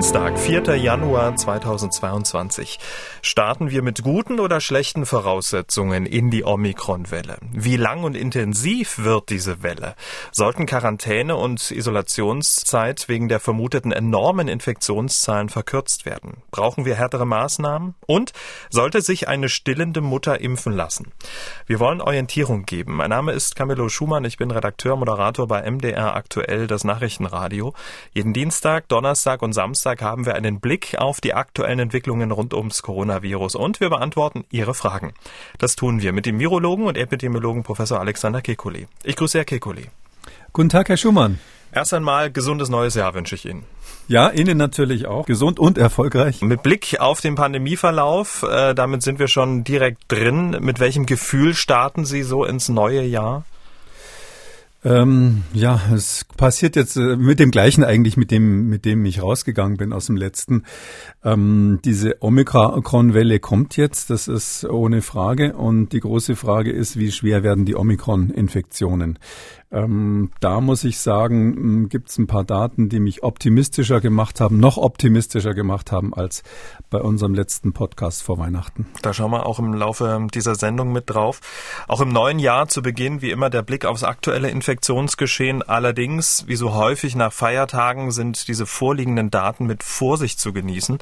Dienstag, 4. Januar 2022. Starten wir mit guten oder schlechten Voraussetzungen in die Omikron-Welle? Wie lang und intensiv wird diese Welle? Sollten Quarantäne und Isolationszeit wegen der vermuteten enormen Infektionszahlen verkürzt werden? Brauchen wir härtere Maßnahmen? Und sollte sich eine stillende Mutter impfen lassen? Wir wollen Orientierung geben. Mein Name ist Camillo Schumann. Ich bin Redakteur, Moderator bei MDR aktuell, das Nachrichtenradio. Jeden Dienstag, Donnerstag und Samstag Samstag haben wir einen Blick auf die aktuellen Entwicklungen rund ums Coronavirus und wir beantworten Ihre Fragen. Das tun wir mit dem Virologen und Epidemiologen Professor Alexander Kekulé. Ich grüße Herr Kekulé. Guten Tag, Herr Schumann. Erst einmal gesundes neues Jahr wünsche ich Ihnen. Ja, Ihnen natürlich auch. Gesund und erfolgreich. Mit Blick auf den Pandemieverlauf, äh, damit sind wir schon direkt drin. Mit welchem Gefühl starten Sie so ins neue Jahr? Ähm, ja, es passiert jetzt äh, mit dem gleichen eigentlich, mit dem, mit dem ich rausgegangen bin aus dem letzten. Ähm, diese Omikron-Welle kommt jetzt, das ist ohne Frage. Und die große Frage ist, wie schwer werden die Omikron-Infektionen? Ähm, da muss ich sagen, gibt es ein paar Daten, die mich optimistischer gemacht haben, noch optimistischer gemacht haben als bei unserem letzten Podcast vor Weihnachten. Da schauen wir auch im Laufe dieser Sendung mit drauf. Auch im neuen Jahr zu Beginn wie immer der Blick aufs aktuelle Infektionsgeschehen. Allerdings, wie so häufig nach Feiertagen, sind diese vorliegenden Daten mit Vorsicht zu genießen.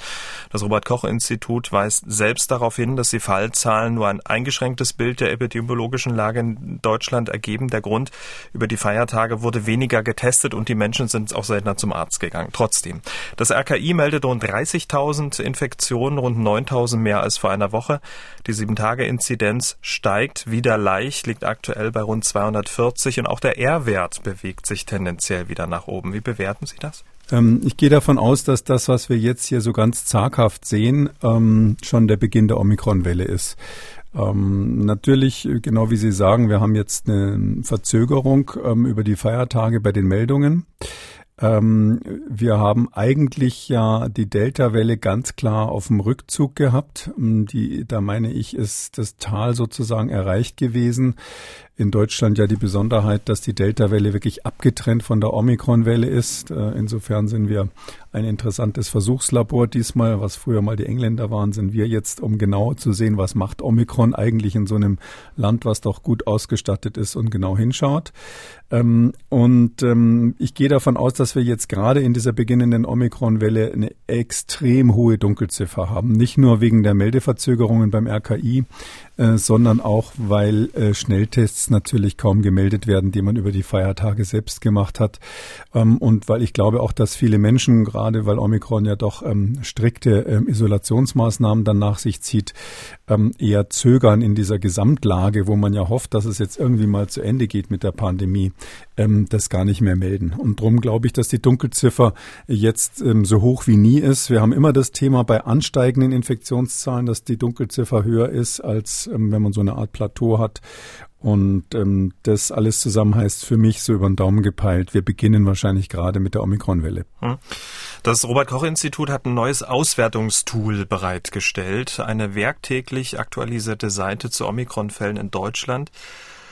Das Robert Koch Institut weist selbst darauf hin, dass die Fallzahlen nur ein eingeschränktes Bild der epidemiologischen Lage in Deutschland ergeben. Der Grund, über die Feiertage wurde weniger getestet und die Menschen sind auch seltener zum Arzt gegangen. Trotzdem. Das RKI meldet rund 30.000 Infektionen, rund 9.000 mehr als vor einer Woche. Die 7-Tage-Inzidenz steigt wieder leicht, liegt aktuell bei rund 240 und auch der R-Wert bewegt sich tendenziell wieder nach oben. Wie bewerten Sie das? Ähm, ich gehe davon aus, dass das, was wir jetzt hier so ganz zaghaft sehen, ähm, schon der Beginn der Omikron-Welle ist. Ähm, natürlich, genau wie Sie sagen, wir haben jetzt eine Verzögerung ähm, über die Feiertage bei den Meldungen. Ähm, wir haben eigentlich ja die Delta-Welle ganz klar auf dem Rückzug gehabt. Ähm, die, da meine ich, ist das Tal sozusagen erreicht gewesen in Deutschland ja die Besonderheit, dass die Delta-Welle wirklich abgetrennt von der Omikron-Welle ist. Äh, insofern sind wir ein interessantes Versuchslabor diesmal. Was früher mal die Engländer waren, sind wir jetzt, um genau zu sehen, was macht Omikron eigentlich in so einem Land, was doch gut ausgestattet ist und genau hinschaut. Ähm, und ähm, ich gehe davon aus, dass wir jetzt gerade in dieser beginnenden Omikron-Welle eine extrem hohe Dunkelziffer haben. Nicht nur wegen der Meldeverzögerungen beim RKI, äh, sondern auch, weil äh, Schnelltests natürlich kaum gemeldet werden, die man über die Feiertage selbst gemacht hat. Ähm, und weil ich glaube auch, dass viele Menschen, gerade weil Omikron ja doch ähm, strikte ähm, Isolationsmaßnahmen dann nach sich zieht, ähm, eher zögern in dieser Gesamtlage, wo man ja hofft, dass es jetzt irgendwie mal zu Ende geht mit der Pandemie, ähm, das gar nicht mehr melden. Und darum glaube ich, dass die Dunkelziffer jetzt ähm, so hoch wie nie ist. Wir haben immer das Thema bei ansteigenden Infektionszahlen, dass die Dunkelziffer höher ist als ähm, wenn man so eine Art Plateau hat. Und ähm, das alles zusammen heißt für mich so über den Daumen gepeilt, wir beginnen wahrscheinlich gerade mit der Omikron-Welle. Hm. Das Robert-Koch-Institut hat ein neues Auswertungstool bereitgestellt, eine werktäglich aktualisierte Seite zu Omikron-Fällen in Deutschland.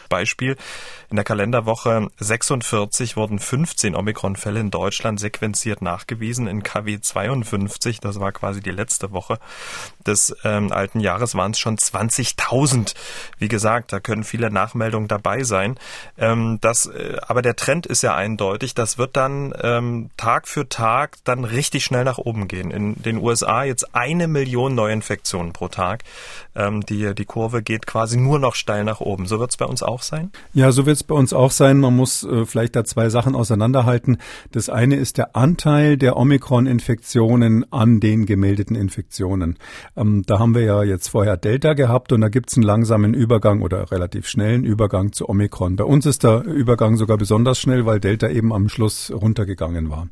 Beispiel. In der Kalenderwoche 46 wurden 15 Omikron-Fälle in Deutschland sequenziert nachgewiesen. In KW 52, das war quasi die letzte Woche des ähm, alten Jahres, waren es schon 20.000. Wie gesagt, da können viele Nachmeldungen dabei sein. Ähm, das, äh, aber der Trend ist ja eindeutig. Das wird dann ähm, Tag für Tag dann richtig schnell nach oben gehen. In den USA jetzt eine Million Neuinfektionen pro Tag. Ähm, die, die Kurve geht quasi nur noch steil nach oben. So wird es bei uns auch auch sein? Ja, so wird es bei uns auch sein. Man muss äh, vielleicht da zwei Sachen auseinanderhalten. Das eine ist der Anteil der Omikron-Infektionen an den gemeldeten Infektionen. Ähm, da haben wir ja jetzt vorher Delta gehabt und da gibt es einen langsamen Übergang oder relativ schnellen Übergang zu Omikron. Bei uns ist der Übergang sogar besonders schnell, weil Delta eben am Schluss runtergegangen war.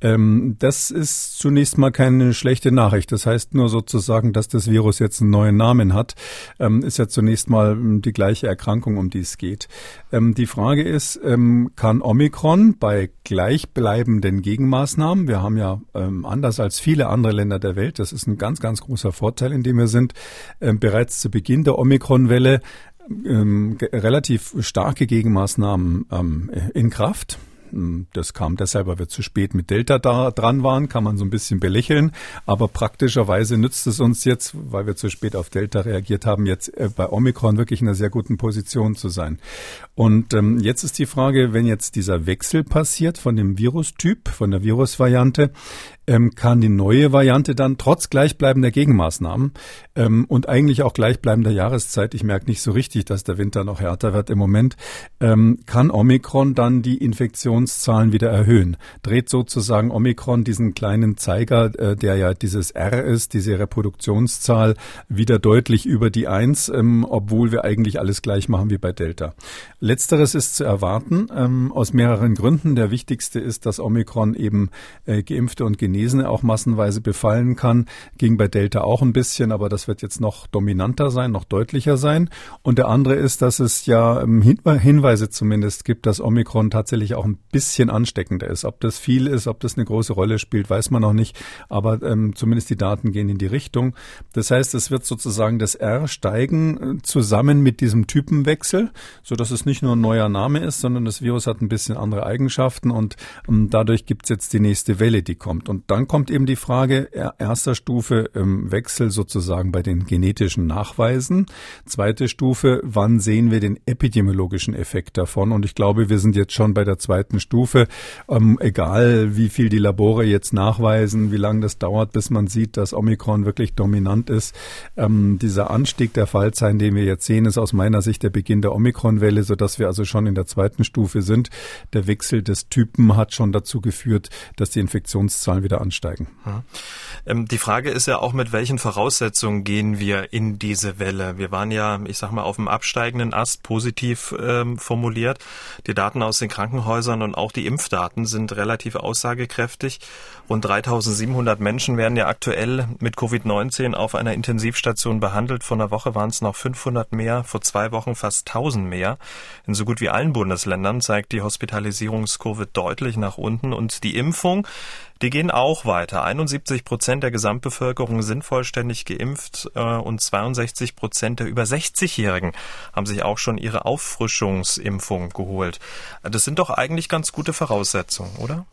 Ähm, das ist zunächst mal keine schlechte Nachricht. Das heißt nur sozusagen, dass das Virus jetzt einen neuen Namen hat, ähm, ist ja zunächst mal ähm, die gleiche Erkrankung, um die es geht. Ähm, die Frage ist, ähm, kann Omikron bei gleichbleibenden Gegenmaßnahmen, wir haben ja ähm, anders als viele andere Länder der Welt, das ist ein ganz, ganz großer Vorteil, in dem wir sind, bereits zu Beginn der Omikron-Welle ähm, relativ starke Gegenmaßnahmen ähm, in Kraft. Hm, das kam deshalb, weil wir zu spät mit Delta da dran waren, kann man so ein bisschen belächeln. Aber praktischerweise nützt es uns jetzt, weil wir zu spät auf Delta reagiert haben, jetzt äh, bei Omikron wirklich in einer sehr guten Position zu sein. Und ähm, jetzt ist die Frage, wenn jetzt dieser Wechsel passiert von dem Virustyp, von der Virusvariante, ähm, kann die neue Variante dann trotz gleichbleibender Gegenmaßnahmen ähm, und eigentlich auch gleichbleibender Jahreszeit, ich merke nicht so richtig, dass der Winter noch härter wird im Moment, ähm, kann Omikron dann die Infektionszahlen wieder erhöhen. Dreht sozusagen Omikron diesen kleinen Zeiger, äh, der ja dieses R ist, diese Reproduktionszahl, wieder deutlich über die Eins, ähm, obwohl wir eigentlich alles gleich machen wie bei Delta. Letzteres ist zu erwarten, ähm, aus mehreren Gründen. Der wichtigste ist, dass Omikron eben äh, Geimpfte und Genesene Genesene auch massenweise befallen kann. Ging bei Delta auch ein bisschen, aber das wird jetzt noch dominanter sein, noch deutlicher sein. Und der andere ist, dass es ja ähm, Hinweise zumindest gibt, dass Omikron tatsächlich auch ein bisschen ansteckender ist. Ob das viel ist, ob das eine große Rolle spielt, weiß man noch nicht. Aber ähm, zumindest die Daten gehen in die Richtung. Das heißt, es wird sozusagen das R steigen äh, zusammen mit diesem Typenwechsel, so dass es nicht nur ein neuer Name ist, sondern das Virus hat ein bisschen andere Eigenschaften und ähm, dadurch gibt es jetzt die nächste Welle, die kommt. Und dann kommt eben die Frage erster Stufe im Wechsel sozusagen bei den genetischen Nachweisen. Zweite Stufe, wann sehen wir den epidemiologischen Effekt davon? Und ich glaube, wir sind jetzt schon bei der zweiten Stufe. Ähm, egal, wie viel die Labore jetzt nachweisen, wie lange das dauert, bis man sieht, dass Omikron wirklich dominant ist. Ähm, dieser Anstieg der Fallzahlen, den wir jetzt sehen, ist aus meiner Sicht der Beginn der Omikron-Welle, sodass wir also schon in der zweiten Stufe sind. Der Wechsel des Typen hat schon dazu geführt, dass die Infektionszahlen wieder ansteigen. Ähm, die Frage ist ja auch, mit welchen Voraussetzungen gehen wir in diese Welle? Wir waren ja, ich sag mal, auf dem absteigenden Ast positiv ähm, formuliert. Die Daten aus den Krankenhäusern und auch die Impfdaten sind relativ aussagekräftig. Rund 3700 Menschen werden ja aktuell mit Covid-19 auf einer Intensivstation behandelt. Vor einer Woche waren es noch 500 mehr, vor zwei Wochen fast 1000 mehr. In so gut wie allen Bundesländern zeigt die Hospitalisierungskurve deutlich nach unten und die Impfung die gehen auch weiter. 71 Prozent der Gesamtbevölkerung sind vollständig geimpft äh, und 62 Prozent der über 60-Jährigen haben sich auch schon ihre Auffrischungsimpfung geholt. Das sind doch eigentlich ganz gute Voraussetzungen, oder?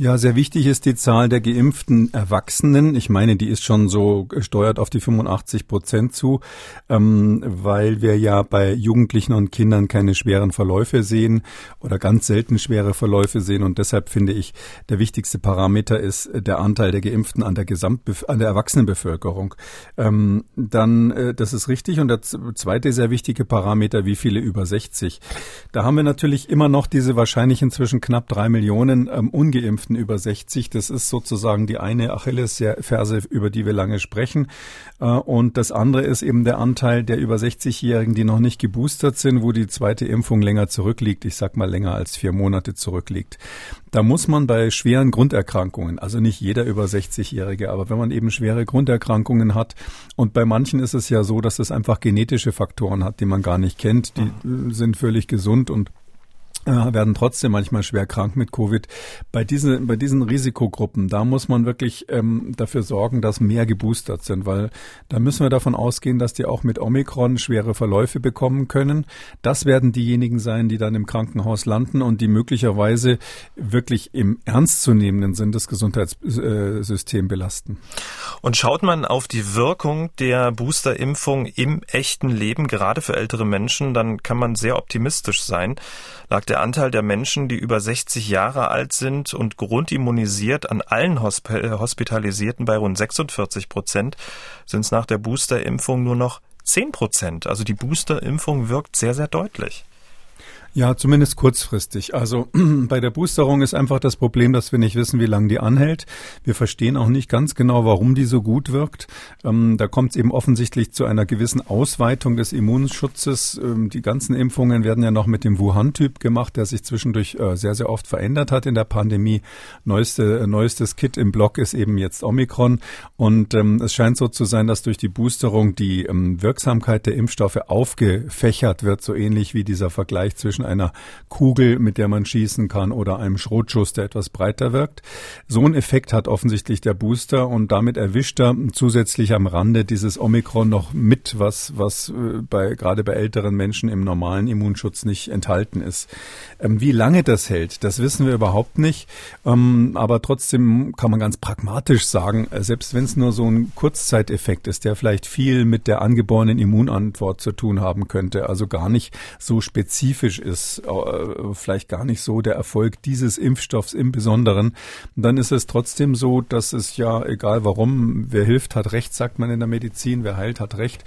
Ja, sehr wichtig ist die Zahl der geimpften Erwachsenen. Ich meine, die ist schon so gesteuert auf die 85 Prozent zu, ähm, weil wir ja bei Jugendlichen und Kindern keine schweren Verläufe sehen oder ganz selten schwere Verläufe sehen. Und deshalb finde ich, der wichtigste Parameter ist der Anteil der Geimpften an der Gesamtbef an der Erwachsenenbevölkerung. Ähm, dann, äh, das ist richtig. Und der zweite sehr wichtige Parameter, wie viele über 60. Da haben wir natürlich immer noch diese wahrscheinlich inzwischen knapp drei Millionen ähm, ungeimpften Geimpften über 60. Das ist sozusagen die eine Achillesferse, über die wir lange sprechen. Äh, und das andere ist eben der Anteil der über 60-Jährigen, die noch nicht geboostert sind, wo die zweite Impfung länger zurückliegt. Ich sag mal länger als vier Monate zurückliegt. Da muss man bei schweren Grunderkrankungen, also nicht jeder über 60-Jährige, aber wenn man eben schwere Grunderkrankungen hat und bei manchen ist es ja so, dass es einfach genetische Faktoren hat, die man gar nicht kennt, die mhm. sind völlig gesund und werden trotzdem manchmal schwer krank mit Covid. Bei diesen, bei diesen Risikogruppen, da muss man wirklich ähm, dafür sorgen, dass mehr geboostert sind, weil da müssen wir davon ausgehen, dass die auch mit Omikron schwere Verläufe bekommen können. Das werden diejenigen sein, die dann im Krankenhaus landen und die möglicherweise wirklich im ernstzunehmenden Sinn das Gesundheitssystem belasten. Und schaut man auf die Wirkung der Boosterimpfung im echten Leben, gerade für ältere Menschen, dann kann man sehr optimistisch sein. Lag der Anteil der Menschen, die über 60 Jahre alt sind und grundimmunisiert an allen Hosp äh, Hospitalisierten bei rund 46 Prozent, sind es nach der Boosterimpfung nur noch 10 Prozent. Also die Boosterimpfung wirkt sehr, sehr deutlich. Ja, zumindest kurzfristig. Also bei der Boosterung ist einfach das Problem, dass wir nicht wissen, wie lange die anhält. Wir verstehen auch nicht ganz genau, warum die so gut wirkt. Ähm, da kommt es eben offensichtlich zu einer gewissen Ausweitung des Immunschutzes. Ähm, die ganzen Impfungen werden ja noch mit dem Wuhan-Typ gemacht, der sich zwischendurch äh, sehr, sehr oft verändert hat in der Pandemie. Neueste, äh, neuestes Kit im Block ist eben jetzt Omikron. Und ähm, es scheint so zu sein, dass durch die Boosterung die ähm, Wirksamkeit der Impfstoffe aufgefächert wird, so ähnlich wie dieser Vergleich zwischen einer Kugel, mit der man schießen kann oder einem Schrotschuss, der etwas breiter wirkt. So ein Effekt hat offensichtlich der Booster und damit erwischt er zusätzlich am Rande dieses Omikron noch mit, was, was äh, bei, gerade bei älteren Menschen im normalen Immunschutz nicht enthalten ist. Ähm, wie lange das hält, das wissen wir überhaupt nicht. Ähm, aber trotzdem kann man ganz pragmatisch sagen, äh, selbst wenn es nur so ein Kurzzeiteffekt ist, der vielleicht viel mit der angeborenen Immunantwort zu tun haben könnte, also gar nicht so spezifisch ist, äh, vielleicht gar nicht so der Erfolg dieses Impfstoffs im Besonderen, dann ist es trotzdem so, dass es ja, egal warum, wer hilft, hat Recht, sagt man in der Medizin, wer heilt, hat Recht.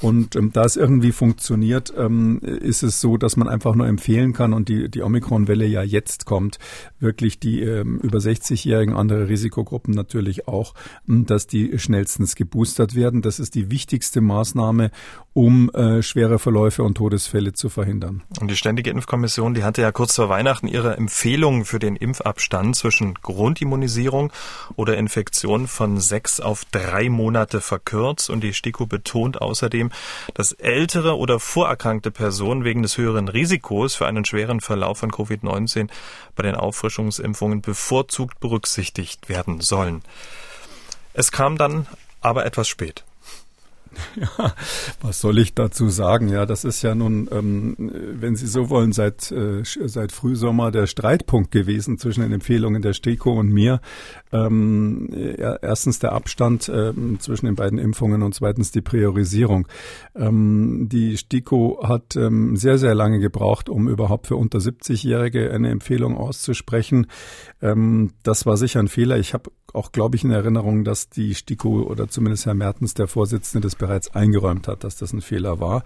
Und ähm, da es irgendwie funktioniert, ähm, ist es so, dass man einfach nur empfehlen kann und die, die Omikron-Welle ja jetzt kommt, wirklich die ähm, über 60-Jährigen, andere Risikogruppen natürlich auch, ähm, dass die schnellstens geboostert werden. Das ist die wichtigste Maßnahme, um äh, schwere Verläufe und Todesfälle zu verhindern. Und die Ständige Impfkommission, die hatte ja kurz vor Weihnachten ihre Empfehlungen für den Impfabstand zwischen Grundimmunisierung oder Infektion von sechs auf drei Monate verkürzt. Und die STIKO betont außerdem, dass ältere oder vorerkrankte Personen wegen des höheren Risikos für einen schweren Verlauf von Covid-19 bei den Auffrischungsimpfungen bevorzugt berücksichtigt werden sollen. Es kam dann aber etwas spät. Ja, was soll ich dazu sagen? Ja, das ist ja nun, ähm, wenn Sie so wollen, seit, äh, seit Frühsommer der Streitpunkt gewesen zwischen den Empfehlungen der STIKO und mir. Ähm, erstens der Abstand äh, zwischen den beiden Impfungen und zweitens die Priorisierung. Ähm, die STIKO hat ähm, sehr, sehr lange gebraucht, um überhaupt für unter 70-Jährige eine Empfehlung auszusprechen. Ähm, das war sicher ein Fehler. Ich habe auch, glaube ich, in Erinnerung, dass die STIKO oder zumindest Herr Mertens, der Vorsitzende, das bereits eingeräumt hat, dass das ein Fehler war.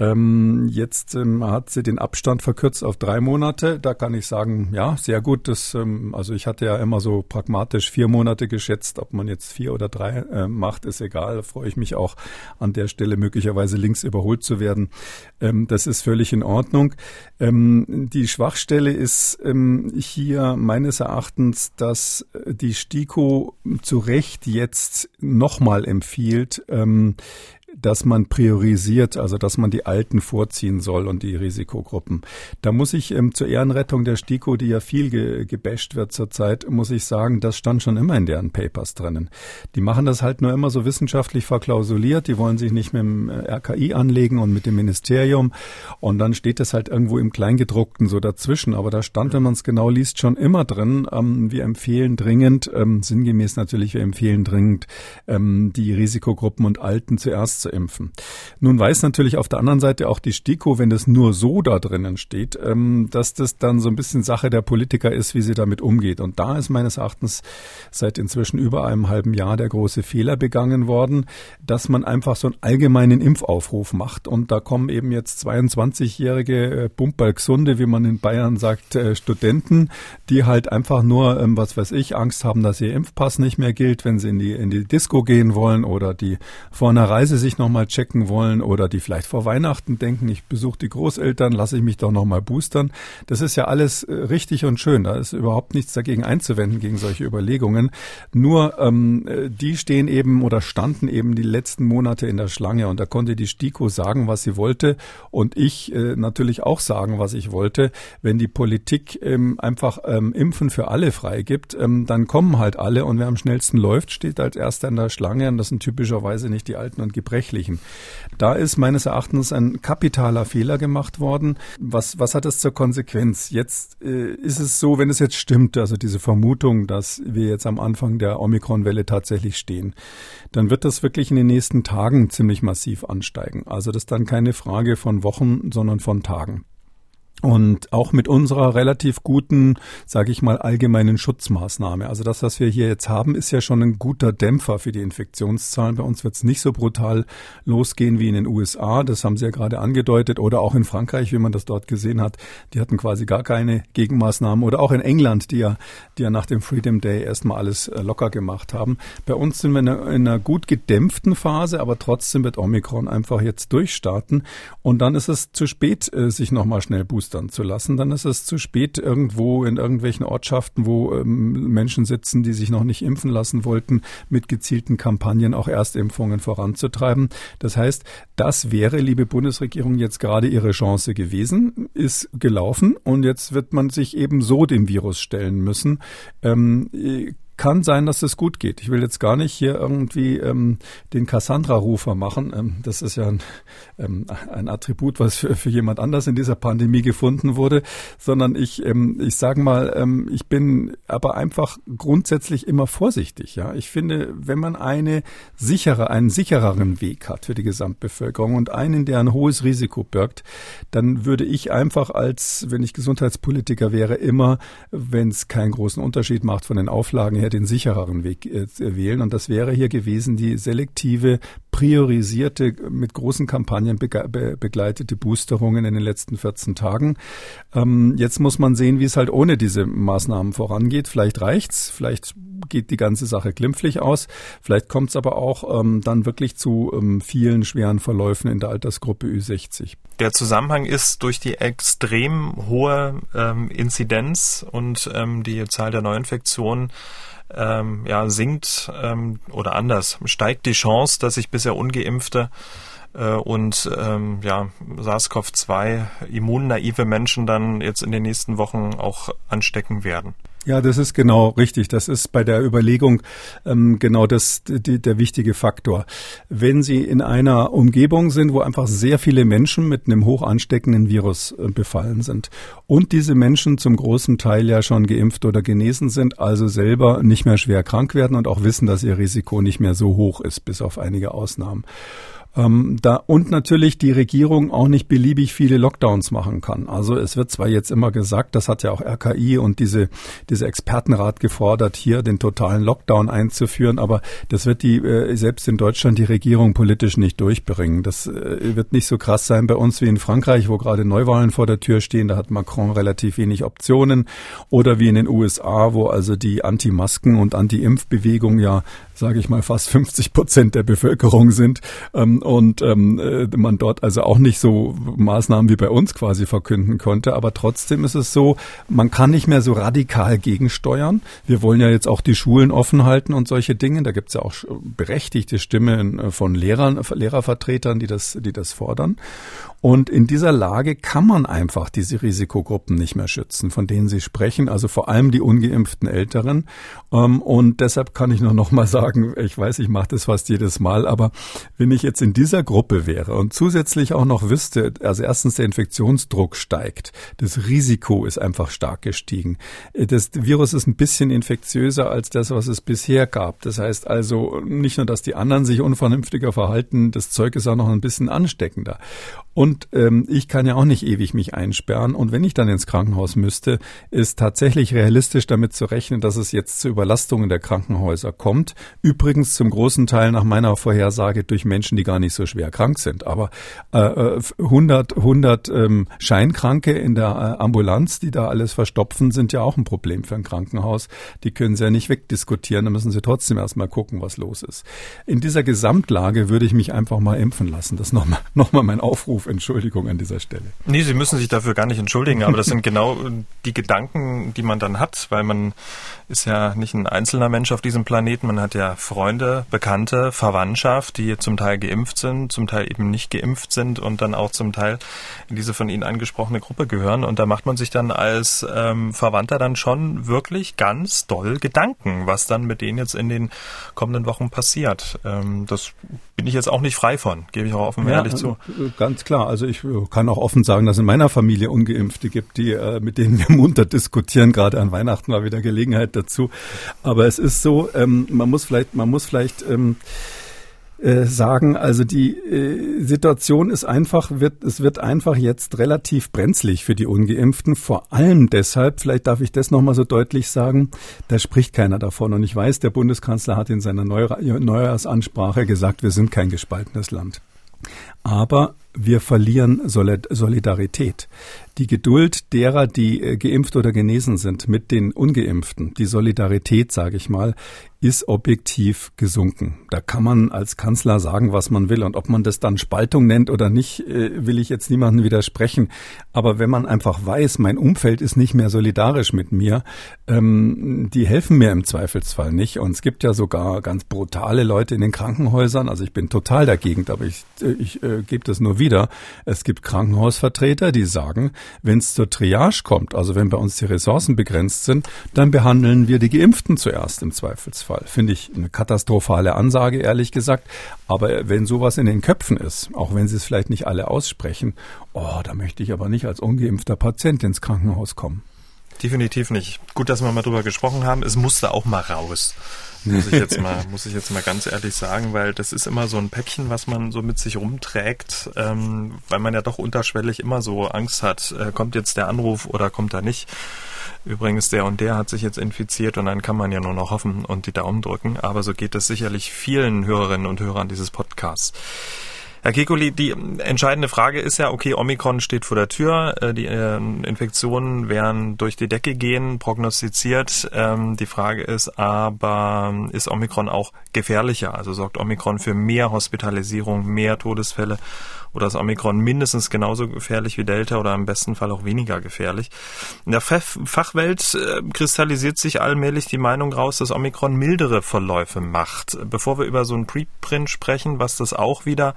Ähm, jetzt ähm, hat sie den Abstand verkürzt auf drei Monate. Da kann ich sagen, ja, sehr gut. Das, ähm, also ich hatte ja immer so pragmatisch vier Monate geschätzt. Ob man jetzt vier oder drei äh, macht, ist egal. Da freue ich mich auch an der Stelle möglicherweise links überholt zu werden. Ähm, das ist völlig in Ordnung. Ähm, die Schwachstelle ist ähm, hier meines Erachtens, dass die STIKO zu Recht jetzt nochmal empfiehlt, dass man priorisiert, also dass man die Alten vorziehen soll und die Risikogruppen. Da muss ich ähm, zur Ehrenrettung der STIKO, die ja viel ge gebasht wird zurzeit, muss ich sagen, das stand schon immer in deren Papers drinnen. Die machen das halt nur immer so wissenschaftlich verklausuliert, die wollen sich nicht mit dem äh, RKI anlegen und mit dem Ministerium und dann steht das halt irgendwo im Kleingedruckten so dazwischen. Aber da stand, wenn man es genau liest, schon immer drin, ähm, wir empfehlen dringend, ähm, sinngemäß natürlich, wir empfehlen dringend, ähm, die Risikogruppen und Alten zuerst zu impfen. Nun weiß natürlich auf der anderen Seite auch die STIKO, wenn das nur so da drinnen steht, ähm, dass das dann so ein bisschen Sache der Politiker ist, wie sie damit umgeht. Und da ist meines Erachtens seit inzwischen über einem halben Jahr der große Fehler begangen worden, dass man einfach so einen allgemeinen Impfaufruf macht. Und da kommen eben jetzt 22-jährige äh, Bumperlgesunde, wie man in Bayern sagt, äh, Studenten, die halt einfach nur, ähm, was weiß ich, Angst haben, dass ihr Impfpass nicht mehr gilt, wenn sie in die, in die Disco gehen wollen oder die vor einer Reise sich nochmal checken wollen oder die vielleicht vor Weihnachten denken, ich besuche die Großeltern, lasse ich mich doch nochmal boostern. Das ist ja alles äh, richtig und schön. Da ist überhaupt nichts dagegen einzuwenden, gegen solche Überlegungen. Nur ähm, äh, die stehen eben oder standen eben die letzten Monate in der Schlange und da konnte die STIKO sagen, was sie wollte und ich äh, natürlich auch sagen, was ich wollte. Wenn die Politik ähm, einfach ähm, Impfen für alle freigibt, ähm, dann kommen halt alle und wer am schnellsten läuft, steht als erster in der Schlange und das sind typischerweise nicht die Alten und Gebrechlichen Tatsächlichen. Da ist meines Erachtens ein kapitaler Fehler gemacht worden. Was, was hat das zur Konsequenz? Jetzt äh, ist es so, wenn es jetzt stimmt, also diese Vermutung, dass wir jetzt am Anfang der Omikron-Welle tatsächlich stehen, dann wird das wirklich in den nächsten Tagen ziemlich massiv ansteigen. Also das ist dann keine Frage von Wochen, sondern von Tagen. Und auch mit unserer relativ guten, sage ich mal, allgemeinen Schutzmaßnahme. Also das, was wir hier jetzt haben, ist ja schon ein guter Dämpfer für die Infektionszahlen. Bei uns wird es nicht so brutal losgehen wie in den USA. Das haben Sie ja gerade angedeutet. Oder auch in Frankreich, wie man das dort gesehen hat. Die hatten quasi gar keine Gegenmaßnahmen. Oder auch in England, die ja, die ja nach dem Freedom Day erstmal alles äh, locker gemacht haben. Bei uns sind wir in einer, in einer gut gedämpften Phase, aber trotzdem wird Omikron einfach jetzt durchstarten. Und dann ist es zu spät, äh, sich nochmal schnell boosten boostern zu lassen, dann ist es zu spät irgendwo in irgendwelchen Ortschaften, wo ähm, Menschen sitzen, die sich noch nicht impfen lassen wollten, mit gezielten Kampagnen auch Erstimpfungen voranzutreiben. Das heißt, das wäre, liebe Bundesregierung, jetzt gerade ihre Chance gewesen, ist gelaufen und jetzt wird man sich eben so dem Virus stellen müssen. Ähm, kann sein, dass es gut geht. Ich will jetzt gar nicht hier irgendwie ähm, den Cassandra-Rufer machen. Ähm, das ist ja ein, ähm, ein Attribut, was für, für jemand anders in dieser Pandemie gefunden wurde, sondern ich, ähm, ich sage mal, ähm, ich bin aber einfach grundsätzlich immer vorsichtig. Ja, ich finde, wenn man eine sichere, einen sichereren Weg hat für die Gesamtbevölkerung und einen, der ein hohes Risiko birgt, dann würde ich einfach als, wenn ich Gesundheitspolitiker wäre, immer, wenn es keinen großen Unterschied macht von den Auflagen her, den sichereren Weg äh, wählen. Und das wäre hier gewesen die selektive, priorisierte, mit großen Kampagnen begleitete Boosterungen in den letzten 14 Tagen. Ähm, jetzt muss man sehen, wie es halt ohne diese Maßnahmen vorangeht. Vielleicht reicht's, vielleicht geht die ganze Sache glimpflich aus. Vielleicht kommt es aber auch ähm, dann wirklich zu ähm, vielen schweren Verläufen in der Altersgruppe Ü60. Der Zusammenhang ist durch die extrem hohe ähm, Inzidenz und ähm, die Zahl der Neuinfektionen ähm, ja, sinkt ähm, oder anders, steigt die Chance, dass sich bisher ungeimpfte äh, und ähm, ja, SARS-CoV-2 immunnaive Menschen dann jetzt in den nächsten Wochen auch anstecken werden. Ja, das ist genau richtig. Das ist bei der Überlegung ähm, genau das die, der wichtige Faktor. Wenn Sie in einer Umgebung sind, wo einfach sehr viele Menschen mit einem hoch ansteckenden Virus äh, befallen sind und diese Menschen zum großen Teil ja schon geimpft oder genesen sind, also selber nicht mehr schwer krank werden und auch wissen, dass ihr Risiko nicht mehr so hoch ist, bis auf einige Ausnahmen. Ähm, da, und natürlich die Regierung auch nicht beliebig viele Lockdowns machen kann. Also es wird zwar jetzt immer gesagt, das hat ja auch RKI und diese, diese Expertenrat gefordert, hier den totalen Lockdown einzuführen, aber das wird die, äh, selbst in Deutschland die Regierung politisch nicht durchbringen. Das äh, wird nicht so krass sein bei uns wie in Frankreich, wo gerade Neuwahlen vor der Tür stehen. Da hat Macron relativ wenig Optionen. Oder wie in den USA, wo also die Anti-Masken- und Anti-Impfbewegung ja sage ich mal, fast 50 Prozent der Bevölkerung sind ähm, und ähm, äh, man dort also auch nicht so Maßnahmen wie bei uns quasi verkünden konnte. Aber trotzdem ist es so, man kann nicht mehr so radikal gegensteuern. Wir wollen ja jetzt auch die Schulen offen halten und solche Dinge. Da gibt es ja auch berechtigte Stimmen äh, von Lehrern, Lehrervertretern, die das, die das fordern. Und in dieser Lage kann man einfach diese Risikogruppen nicht mehr schützen, von denen Sie sprechen, also vor allem die ungeimpften Älteren. Ähm, und deshalb kann ich nur noch mal sagen, ich weiß, ich mache das fast jedes Mal, aber wenn ich jetzt in dieser Gruppe wäre und zusätzlich auch noch wüsste, also erstens der Infektionsdruck steigt, das Risiko ist einfach stark gestiegen. Das Virus ist ein bisschen infektiöser als das, was es bisher gab. Das heißt also nicht nur, dass die anderen sich unvernünftiger verhalten, das Zeug ist auch noch ein bisschen ansteckender. Und ähm, ich kann ja auch nicht ewig mich einsperren. Und wenn ich dann ins Krankenhaus müsste, ist tatsächlich realistisch damit zu rechnen, dass es jetzt zu Überlastungen der Krankenhäuser kommt. Übrigens zum großen Teil nach meiner Vorhersage durch Menschen, die gar nicht so schwer krank sind. Aber äh, 100, 100 ähm, Scheinkranke in der äh, Ambulanz, die da alles verstopfen, sind ja auch ein Problem für ein Krankenhaus. Die können sie ja nicht wegdiskutieren. Da müssen sie trotzdem erstmal gucken, was los ist. In dieser Gesamtlage würde ich mich einfach mal impfen lassen. Das nochmal noch mal mein Aufruf Aufruf, Entschuldigung an dieser Stelle. Nee, Sie müssen sich dafür gar nicht entschuldigen, aber das sind genau die Gedanken, die man dann hat, weil man ist ja nicht ein einzelner Mensch auf diesem Planeten, man hat ja Freunde, Bekannte, Verwandtschaft, die zum Teil geimpft sind, zum Teil eben nicht geimpft sind und dann auch zum Teil in diese von Ihnen angesprochene Gruppe gehören. Und da macht man sich dann als ähm, Verwandter dann schon wirklich ganz doll Gedanken, was dann mit denen jetzt in den kommenden Wochen passiert. Ähm, das bin ich jetzt auch nicht frei von, gebe ich auch offen ja, ehrlich zu. Äh, ganz klar. Also ich äh, kann auch offen sagen, dass es in meiner Familie Ungeimpfte gibt, die, äh, mit denen wir munter diskutieren. Gerade an Weihnachten war wieder Gelegenheit dazu. Aber es ist so, ähm, man muss vielleicht, man muss vielleicht ähm, äh, sagen, also die äh, Situation ist einfach, wird, es wird einfach jetzt relativ brenzlig für die Ungeimpften. Vor allem deshalb, vielleicht darf ich das nochmal so deutlich sagen, da spricht keiner davon. Und ich weiß, der Bundeskanzler hat in seiner Neujahrsansprache gesagt, wir sind kein gespaltenes Land. Aber wir verlieren Solidarität. Die Geduld derer, die äh, geimpft oder genesen sind, mit den ungeimpften, die Solidarität, sage ich mal, ist objektiv gesunken. Da kann man als Kanzler sagen, was man will. Und ob man das dann Spaltung nennt oder nicht, äh, will ich jetzt niemandem widersprechen. Aber wenn man einfach weiß, mein Umfeld ist nicht mehr solidarisch mit mir, ähm, die helfen mir im Zweifelsfall nicht. Und es gibt ja sogar ganz brutale Leute in den Krankenhäusern. Also ich bin total dagegen, aber ich, äh, ich äh, gebe das nur wieder. Es gibt Krankenhausvertreter, die sagen, wenn es zur Triage kommt, also wenn bei uns die Ressourcen begrenzt sind, dann behandeln wir die Geimpften zuerst im Zweifelsfall. Fall. Finde ich eine katastrophale Ansage, ehrlich gesagt. Aber wenn sowas in den Köpfen ist, auch wenn sie es vielleicht nicht alle aussprechen, oh, da möchte ich aber nicht als ungeimpfter Patient ins Krankenhaus kommen. Definitiv nicht. Gut, dass wir mal drüber gesprochen haben. Es musste auch mal raus. Muss ich jetzt mal, muss ich jetzt mal ganz ehrlich sagen, weil das ist immer so ein Päckchen, was man so mit sich rumträgt, ähm, weil man ja doch unterschwellig immer so Angst hat, äh, kommt jetzt der Anruf oder kommt er nicht. Übrigens, der und der hat sich jetzt infiziert und dann kann man ja nur noch hoffen und die Daumen drücken. Aber so geht es sicherlich vielen Hörerinnen und Hörern dieses Podcasts. Herr Kekuli, die entscheidende Frage ist ja, okay, Omikron steht vor der Tür, äh, die ähm, Infektionen werden durch die Decke gehen, prognostiziert. Ähm, die Frage ist aber, ist Omikron auch gefährlicher? Also sorgt Omikron für mehr Hospitalisierung, mehr Todesfälle oder ist Omikron mindestens genauso gefährlich wie Delta oder im besten Fall auch weniger gefährlich. In der Fachwelt äh, kristallisiert sich allmählich die Meinung raus, dass Omikron mildere Verläufe macht. Bevor wir über so ein Preprint sprechen, was das auch wieder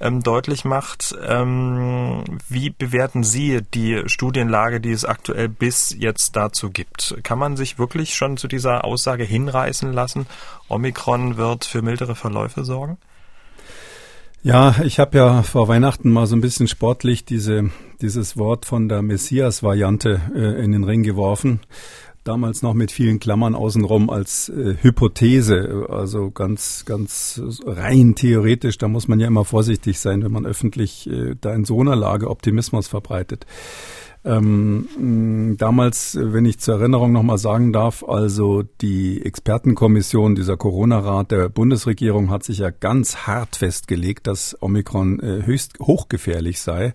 ähm, deutlich macht, ähm, wie bewerten Sie die Studienlage, die es aktuell bis jetzt dazu gibt? Kann man sich wirklich schon zu dieser Aussage hinreißen lassen, Omikron wird für mildere Verläufe sorgen? Ja, ich habe ja vor Weihnachten mal so ein bisschen sportlich diese, dieses Wort von der Messias-Variante äh, in den Ring geworfen. Damals noch mit vielen Klammern außenrum als äh, Hypothese, also ganz, ganz rein theoretisch. Da muss man ja immer vorsichtig sein, wenn man öffentlich äh, da in so einer Lage Optimismus verbreitet. Ähm, damals, wenn ich zur Erinnerung nochmal sagen darf, also die Expertenkommission, dieser Corona-Rat der Bundesregierung hat sich ja ganz hart festgelegt, dass Omikron äh, höchst hochgefährlich sei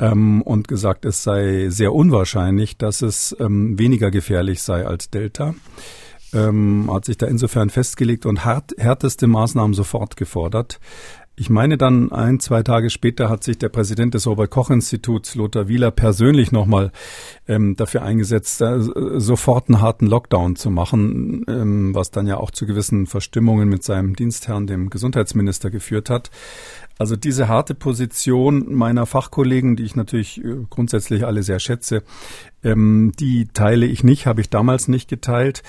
ähm, und gesagt, es sei sehr unwahrscheinlich, dass es ähm, weniger gefährlich sei als Delta. Ähm, hat sich da insofern festgelegt und hart, härteste Maßnahmen sofort gefordert. Ich meine dann ein, zwei Tage später hat sich der Präsident des Robert Koch Instituts, Lothar Wieler, persönlich nochmal ähm, dafür eingesetzt, äh, sofort einen harten Lockdown zu machen, ähm, was dann ja auch zu gewissen Verstimmungen mit seinem Dienstherrn, dem Gesundheitsminister, geführt hat. Also diese harte Position meiner Fachkollegen, die ich natürlich äh, grundsätzlich alle sehr schätze, ähm, die teile ich nicht, habe ich damals nicht geteilt.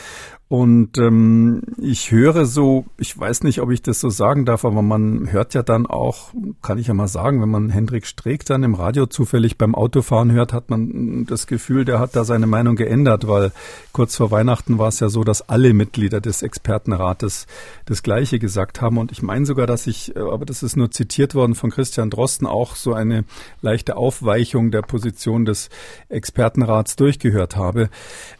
Und ähm, ich höre so, ich weiß nicht, ob ich das so sagen darf, aber man hört ja dann auch, kann ich ja mal sagen, wenn man Hendrik Streeck dann im Radio zufällig beim Autofahren hört, hat man das Gefühl, der hat da seine Meinung geändert, weil kurz vor Weihnachten war es ja so, dass alle Mitglieder des Expertenrates das Gleiche gesagt haben. Und ich meine sogar, dass ich, äh, aber das ist nur zitiert worden von Christian Drosten, auch so eine leichte Aufweichung der Position des Expertenrats durchgehört habe.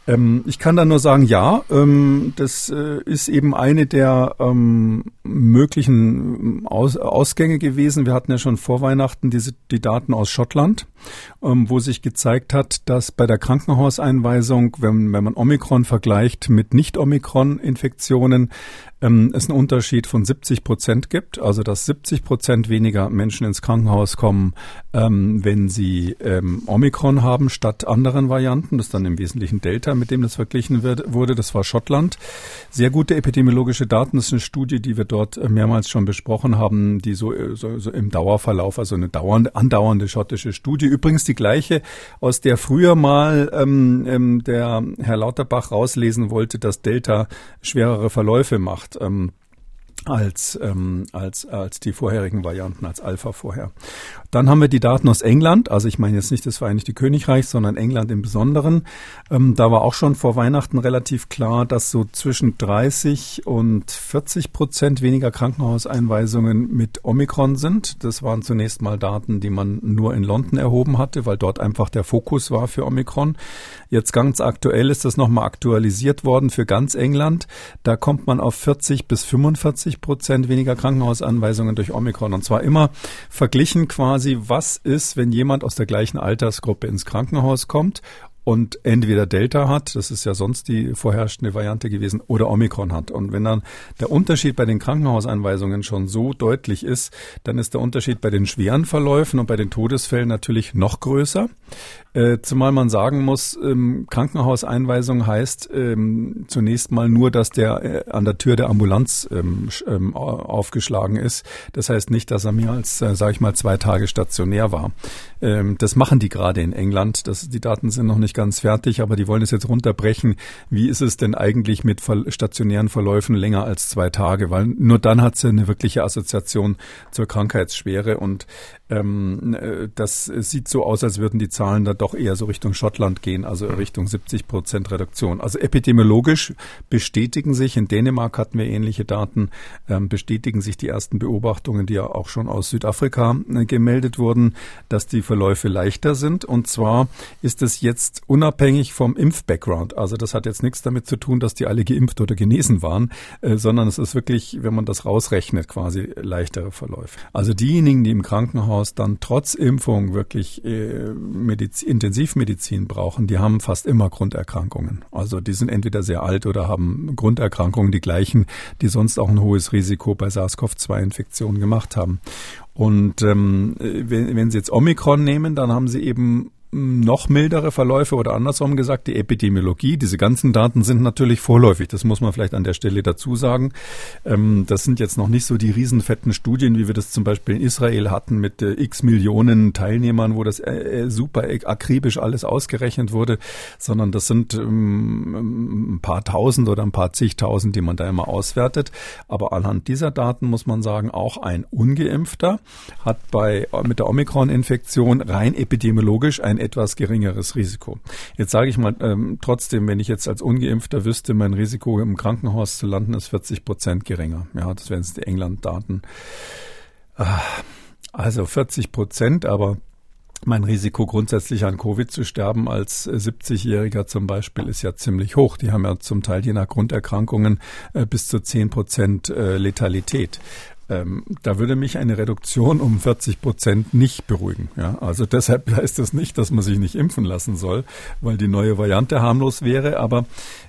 Ähm, ich kann da nur sagen, ja, ähm, das äh, ist eben eine der ähm, möglichen Aus Ausgänge gewesen. Wir hatten ja schon vor Weihnachten diese, die Daten aus Schottland, ähm, wo sich gezeigt hat, dass bei der Krankenhauseinweisung, wenn, wenn man Omikron vergleicht mit Nicht-Omikron-Infektionen, ähm, es einen Unterschied von 70 Prozent gibt, also dass 70 Prozent weniger Menschen ins Krankenhaus kommen, ähm, wenn sie ähm, Omikron haben statt anderen Varianten. Das ist dann im Wesentlichen Delta, mit dem das verglichen wird, wurde. Das war Schottland. Sehr gute epidemiologische Daten. Das ist eine Studie, die wir dort äh, mehrmals schon besprochen haben, die so, äh, so, so im Dauerverlauf, also eine dauernde, andauernde schottische Studie. Übrigens die gleiche, aus der früher mal ähm, ähm, der Herr Lauterbach rauslesen wollte, dass Delta schwerere Verläufe macht gemacht. Ähm, als, ähm, als, als die vorherigen Varianten, als Alpha vorher. Dann haben wir die Daten aus England, also ich meine jetzt nicht das Vereinigte Königreich, sondern England im Besonderen. Ähm, da war auch schon vor Weihnachten relativ klar, dass so zwischen 30 und 40 Prozent weniger Krankenhauseinweisungen mit Omikron sind. Das waren zunächst mal Daten, die man nur in London erhoben hatte, weil dort einfach der Fokus war für Omikron. Jetzt ganz aktuell ist das nochmal aktualisiert worden für ganz England. Da kommt man auf 40 bis 45 40 Prozent weniger Krankenhausanweisungen durch Omikron. Und zwar immer verglichen quasi, was ist, wenn jemand aus der gleichen Altersgruppe ins Krankenhaus kommt und entweder Delta hat, das ist ja sonst die vorherrschende Variante gewesen, oder Omikron hat. Und wenn dann der Unterschied bei den Krankenhauseinweisungen schon so deutlich ist, dann ist der Unterschied bei den schweren Verläufen und bei den Todesfällen natürlich noch größer. Äh, zumal man sagen muss, ähm, Krankenhauseinweisung heißt ähm, zunächst mal nur, dass der äh, an der Tür der Ambulanz ähm, aufgeschlagen ist. Das heißt nicht, dass er mehr als, äh, sage ich mal, zwei Tage stationär war. Das machen die gerade in England. Das, die Daten sind noch nicht ganz fertig, aber die wollen es jetzt runterbrechen. Wie ist es denn eigentlich mit stationären Verläufen länger als zwei Tage? Weil nur dann hat sie eine wirkliche Assoziation zur Krankheitsschwere und ähm, äh, das sieht so aus, als würden die Zahlen da doch eher so Richtung Schottland gehen, also Richtung 70 Prozent Reduktion. Also epidemiologisch bestätigen sich, in Dänemark hatten wir ähnliche Daten, ähm, bestätigen sich die ersten Beobachtungen, die ja auch schon aus Südafrika äh, gemeldet wurden, dass die Verläufe leichter sind. Und zwar ist es jetzt unabhängig vom Impf-Background. Also das hat jetzt nichts damit zu tun, dass die alle geimpft oder genesen waren, äh, sondern es ist wirklich, wenn man das rausrechnet, quasi leichtere Verläufe. Also diejenigen, die im Krankenhaus dann trotz Impfung wirklich äh, Medizin, Intensivmedizin brauchen, die haben fast immer Grunderkrankungen. Also die sind entweder sehr alt oder haben Grunderkrankungen, die gleichen, die sonst auch ein hohes Risiko bei SARS-CoV-2-Infektionen gemacht haben. Und ähm, wenn, wenn Sie jetzt Omikron nehmen, dann haben Sie eben noch mildere Verläufe oder andersrum gesagt, die Epidemiologie, diese ganzen Daten sind natürlich vorläufig. Das muss man vielleicht an der Stelle dazu sagen. Ähm, das sind jetzt noch nicht so die riesenfetten Studien, wie wir das zum Beispiel in Israel hatten mit äh, x Millionen Teilnehmern, wo das äh, äh, super akribisch alles ausgerechnet wurde, sondern das sind ähm, ein paar tausend oder ein paar zigtausend, die man da immer auswertet. Aber anhand dieser Daten muss man sagen, auch ein Ungeimpfter hat bei, mit der Omikron-Infektion rein epidemiologisch ein etwas geringeres Risiko. Jetzt sage ich mal ähm, trotzdem, wenn ich jetzt als Ungeimpfter wüsste, mein Risiko im Krankenhaus zu landen ist 40 Prozent geringer. Ja, das wären jetzt die England-Daten. Ah, also 40 Prozent, aber mein Risiko grundsätzlich an Covid zu sterben als 70-Jähriger zum Beispiel ist ja ziemlich hoch. Die haben ja zum Teil je nach Grunderkrankungen äh, bis zu 10 Prozent äh, Letalität. Ähm, da würde mich eine Reduktion um 40 Prozent nicht beruhigen. Ja? Also deshalb heißt das nicht, dass man sich nicht impfen lassen soll, weil die neue Variante harmlos wäre. Aber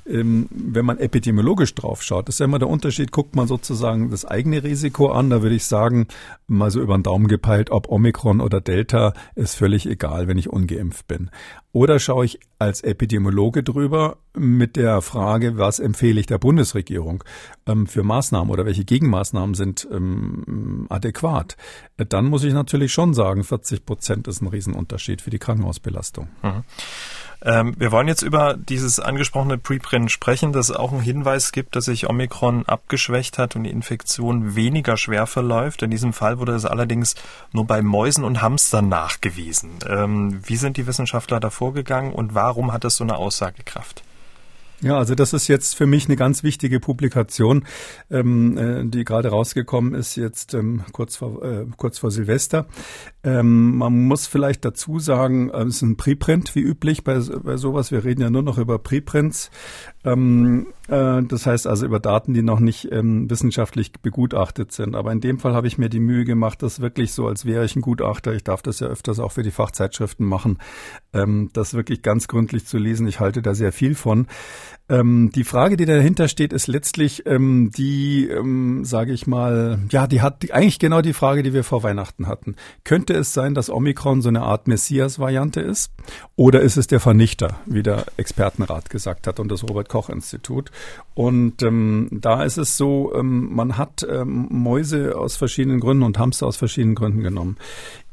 ähm, wenn man epidemiologisch drauf schaut, ist ja immer der Unterschied, guckt man sozusagen das eigene Risiko an. Da würde ich sagen, mal so über den Daumen gepeilt, ob Omikron oder Delta, ist völlig egal, wenn ich ungeimpft bin. Oder schaue ich als Epidemiologe drüber mit der Frage, was empfehle ich der Bundesregierung ähm, für Maßnahmen oder welche Gegenmaßnahmen sind ähm, adäquat? Dann muss ich natürlich schon sagen, 40 Prozent ist ein Riesenunterschied für die Krankenhausbelastung. Mhm. Ähm, wir wollen jetzt über dieses angesprochene Preprint sprechen, das auch einen Hinweis gibt, dass sich Omikron abgeschwächt hat und die Infektion weniger schwer verläuft. In diesem Fall wurde es allerdings nur bei Mäusen und Hamstern nachgewiesen. Ähm, wie sind die Wissenschaftler da vorgegangen und warum hat das so eine Aussagekraft? Ja, also das ist jetzt für mich eine ganz wichtige Publikation, ähm, äh, die gerade rausgekommen ist, jetzt ähm, kurz, vor, äh, kurz vor Silvester. Ähm, man muss vielleicht dazu sagen, äh, es ist ein Preprint, wie üblich bei, bei sowas. Wir reden ja nur noch über Preprints. Ähm, äh, das heißt also über Daten, die noch nicht ähm, wissenschaftlich begutachtet sind. Aber in dem Fall habe ich mir die Mühe gemacht, das wirklich so, als wäre ich ein Gutachter. Ich darf das ja öfters auch für die Fachzeitschriften machen, ähm, das wirklich ganz gründlich zu lesen. Ich halte da sehr viel von. Ähm, die Frage, die dahinter steht, ist letztlich ähm, die, ähm, sage ich mal, ja, die hat die, eigentlich genau die Frage, die wir vor Weihnachten hatten. Könnte es sein, dass Omikron so eine Art Messias-Variante ist? Oder ist es der Vernichter, wie der Expertenrat gesagt hat und das Robert-Koch-Institut? Und ähm, da ist es so, ähm, man hat ähm, Mäuse aus verschiedenen Gründen und Hamster aus verschiedenen Gründen genommen.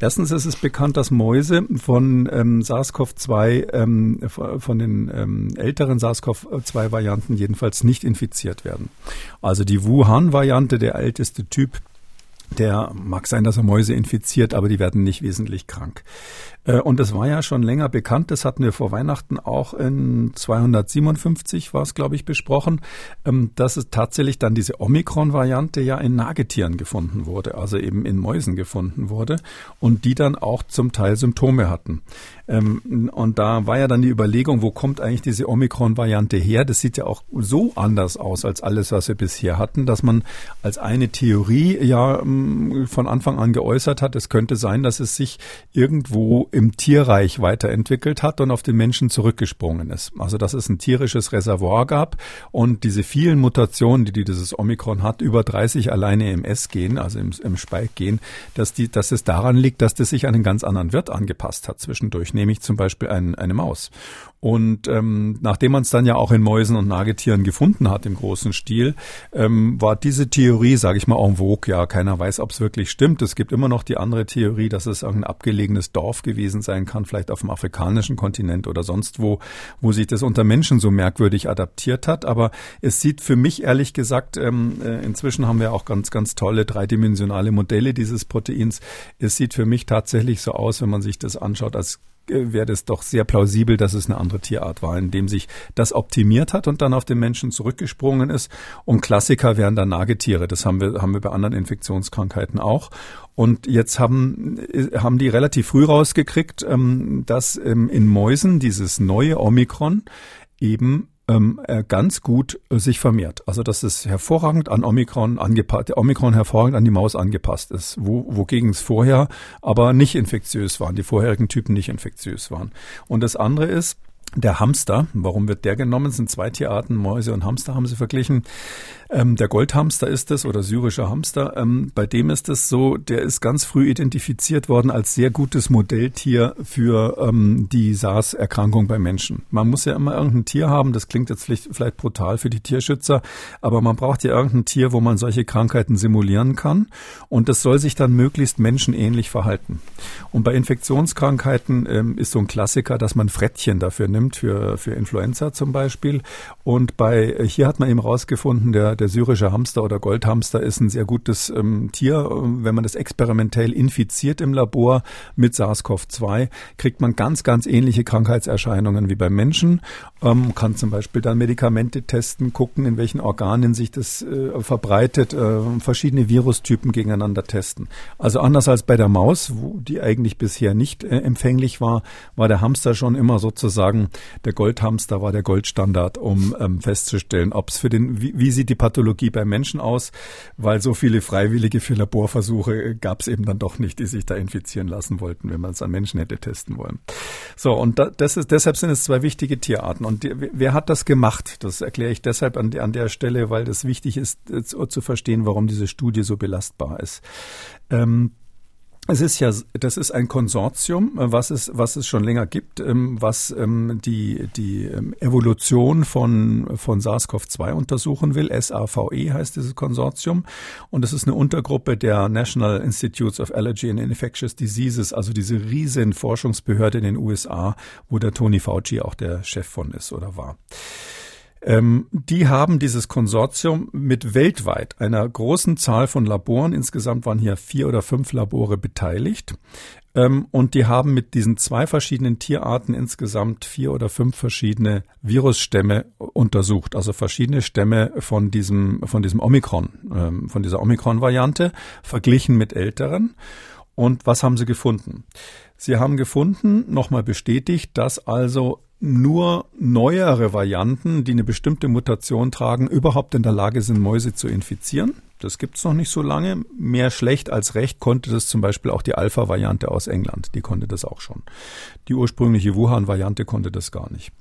Erstens ist es bekannt, dass Mäuse von ähm, SARS-CoV-2, ähm, von den ähm, älteren SARS-CoV-2-Varianten jedenfalls nicht infiziert werden. Also die Wuhan-Variante, der älteste Typ, der mag sein, dass er Mäuse infiziert, aber die werden nicht wesentlich krank. Äh, und das war ja schon länger bekannt. Das hatten wir vor Weihnachten auch in 257 war es, glaube ich, besprochen, ähm, dass es tatsächlich dann diese Omikron-Variante ja in Nagetieren gefunden wurde, also eben in Mäusen gefunden wurde und die dann auch zum Teil Symptome hatten. Ähm, und da war ja dann die Überlegung, wo kommt eigentlich diese Omikron-Variante her? Das sieht ja auch so anders aus als alles, was wir bisher hatten, dass man als eine Theorie ja ähm, von Anfang an geäußert hat, es könnte sein, dass es sich irgendwo im Tierreich weiterentwickelt hat und auf den Menschen zurückgesprungen ist. Also dass es ein tierisches Reservoir gab und diese vielen Mutationen, die dieses Omikron hat, über 30 alleine im S-Gen, also im, im Spike-Gen, dass, die, dass es daran liegt, dass das sich an einen ganz anderen Wirt angepasst hat zwischendurch, nämlich zum Beispiel ein, eine Maus. Und ähm, nachdem man es dann ja auch in Mäusen und Nagetieren gefunden hat im großen Stil, ähm, war diese Theorie, sage ich mal, en vogue. Ja, keiner weiß, ob es wirklich stimmt. Es gibt immer noch die andere Theorie, dass es ein abgelegenes Dorf gewesen sein kann, vielleicht auf dem afrikanischen Kontinent oder sonst wo, wo sich das unter Menschen so merkwürdig adaptiert hat. Aber es sieht für mich ehrlich gesagt, ähm, äh, inzwischen haben wir auch ganz, ganz tolle dreidimensionale Modelle dieses Proteins. Es sieht für mich tatsächlich so aus, wenn man sich das anschaut, als wäre das doch sehr plausibel, dass es eine andere Tierart war, in dem sich das optimiert hat und dann auf den Menschen zurückgesprungen ist. Und Klassiker wären dann Nagetiere. Das haben wir, haben wir bei anderen Infektionskrankheiten auch. Und jetzt haben, äh, haben die relativ früh rausgekriegt, ähm, dass ähm, in Mäusen dieses neue Omikron eben ähm, äh, ganz gut äh, sich vermehrt. Also dass es hervorragend an Omikron angepasst, der Omikron hervorragend an die Maus angepasst ist, wo, wogegen es vorher aber nicht infektiös waren, die vorherigen Typen nicht infektiös waren. Und das andere ist, der Hamster, warum wird der genommen? Es sind zwei Tierarten, Mäuse und Hamster haben sie verglichen. Ähm, der Goldhamster ist es oder syrischer Hamster. Ähm, bei dem ist es so, der ist ganz früh identifiziert worden als sehr gutes Modelltier für ähm, die SARS-Erkrankung bei Menschen. Man muss ja immer irgendein Tier haben, das klingt jetzt vielleicht, vielleicht brutal für die Tierschützer, aber man braucht ja irgendein Tier, wo man solche Krankheiten simulieren kann und das soll sich dann möglichst menschenähnlich verhalten. Und bei Infektionskrankheiten ähm, ist so ein Klassiker, dass man Frettchen dafür nimmt, für, für Influenza zum Beispiel. Und bei, hier hat man eben rausgefunden, der der syrische Hamster oder Goldhamster ist ein sehr gutes ähm, Tier. Wenn man das experimentell infiziert im Labor mit SARS-CoV-2, kriegt man ganz, ganz ähnliche Krankheitserscheinungen wie beim Menschen. Ähm, kann zum Beispiel dann Medikamente testen, gucken, in welchen Organen sich das äh, verbreitet, äh, verschiedene Virustypen gegeneinander testen. Also anders als bei der Maus, wo die eigentlich bisher nicht äh, empfänglich war, war der Hamster schon immer sozusagen, der Goldhamster war der Goldstandard, um ähm, festzustellen, ob es für den, wie, wie sieht die Pathologie beim Menschen aus, weil so viele Freiwillige für Laborversuche gab es eben dann doch nicht, die sich da infizieren lassen wollten, wenn man es an Menschen hätte testen wollen. So, und da, das ist, deshalb sind es zwei wichtige Tierarten. Und die, wer hat das gemacht? Das erkläre ich deshalb an, an der Stelle, weil das wichtig ist, zu, zu verstehen, warum diese Studie so belastbar ist. Ähm, es ist ja, das ist ein Konsortium, was es, was es schon länger gibt, ähm, was ähm, die, die ähm, Evolution von, von SARS-CoV-2 untersuchen will. SAVE heißt dieses Konsortium. Und es ist eine Untergruppe der National Institutes of Allergy and Infectious Diseases, also diese riesen Forschungsbehörde in den USA, wo der Tony Fauci auch der Chef von ist oder war. Ähm, die haben dieses Konsortium mit weltweit einer großen Zahl von Laboren, insgesamt waren hier vier oder fünf Labore beteiligt, ähm, und die haben mit diesen zwei verschiedenen Tierarten insgesamt vier oder fünf verschiedene Virusstämme untersucht, also verschiedene Stämme von diesem, von diesem Omikron, ähm, von dieser Omikron-Variante, verglichen mit älteren. Und was haben sie gefunden? Sie haben gefunden, nochmal bestätigt, dass also nur neuere Varianten, die eine bestimmte Mutation tragen, überhaupt in der Lage sind, Mäuse zu infizieren. Das gibt's noch nicht so lange. Mehr schlecht als recht konnte das zum Beispiel auch die Alpha-Variante aus England. Die konnte das auch schon. Die ursprüngliche Wuhan-Variante konnte das gar nicht.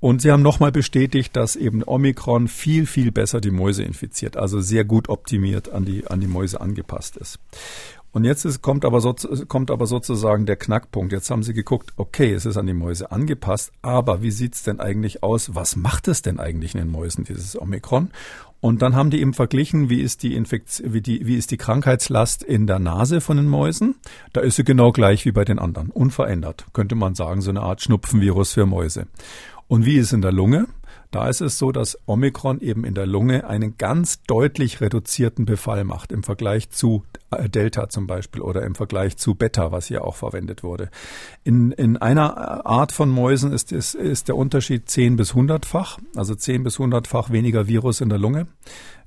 Und sie haben nochmal bestätigt, dass eben Omikron viel, viel besser die Mäuse infiziert, also sehr gut optimiert an die, an die Mäuse angepasst ist. Und jetzt ist, kommt, aber so, kommt aber sozusagen der Knackpunkt. Jetzt haben sie geguckt, okay, es ist an die Mäuse angepasst, aber wie sieht's denn eigentlich aus? Was macht es denn eigentlich in den Mäusen, dieses Omikron? Und dann haben die eben verglichen, wie ist die Infektion, wie, die, wie ist die Krankheitslast in der Nase von den Mäusen? Da ist sie genau gleich wie bei den anderen, unverändert, könnte man sagen, so eine Art Schnupfenvirus für Mäuse. Und wie ist in der Lunge? Da ist es so, dass Omikron eben in der Lunge einen ganz deutlich reduzierten Befall macht im Vergleich zu äh, Delta zum Beispiel oder im Vergleich zu Beta, was hier auch verwendet wurde. In, in einer Art von Mäusen ist, ist, ist der Unterschied 10 bis 100-fach, also 10 bis 100-fach weniger Virus in der Lunge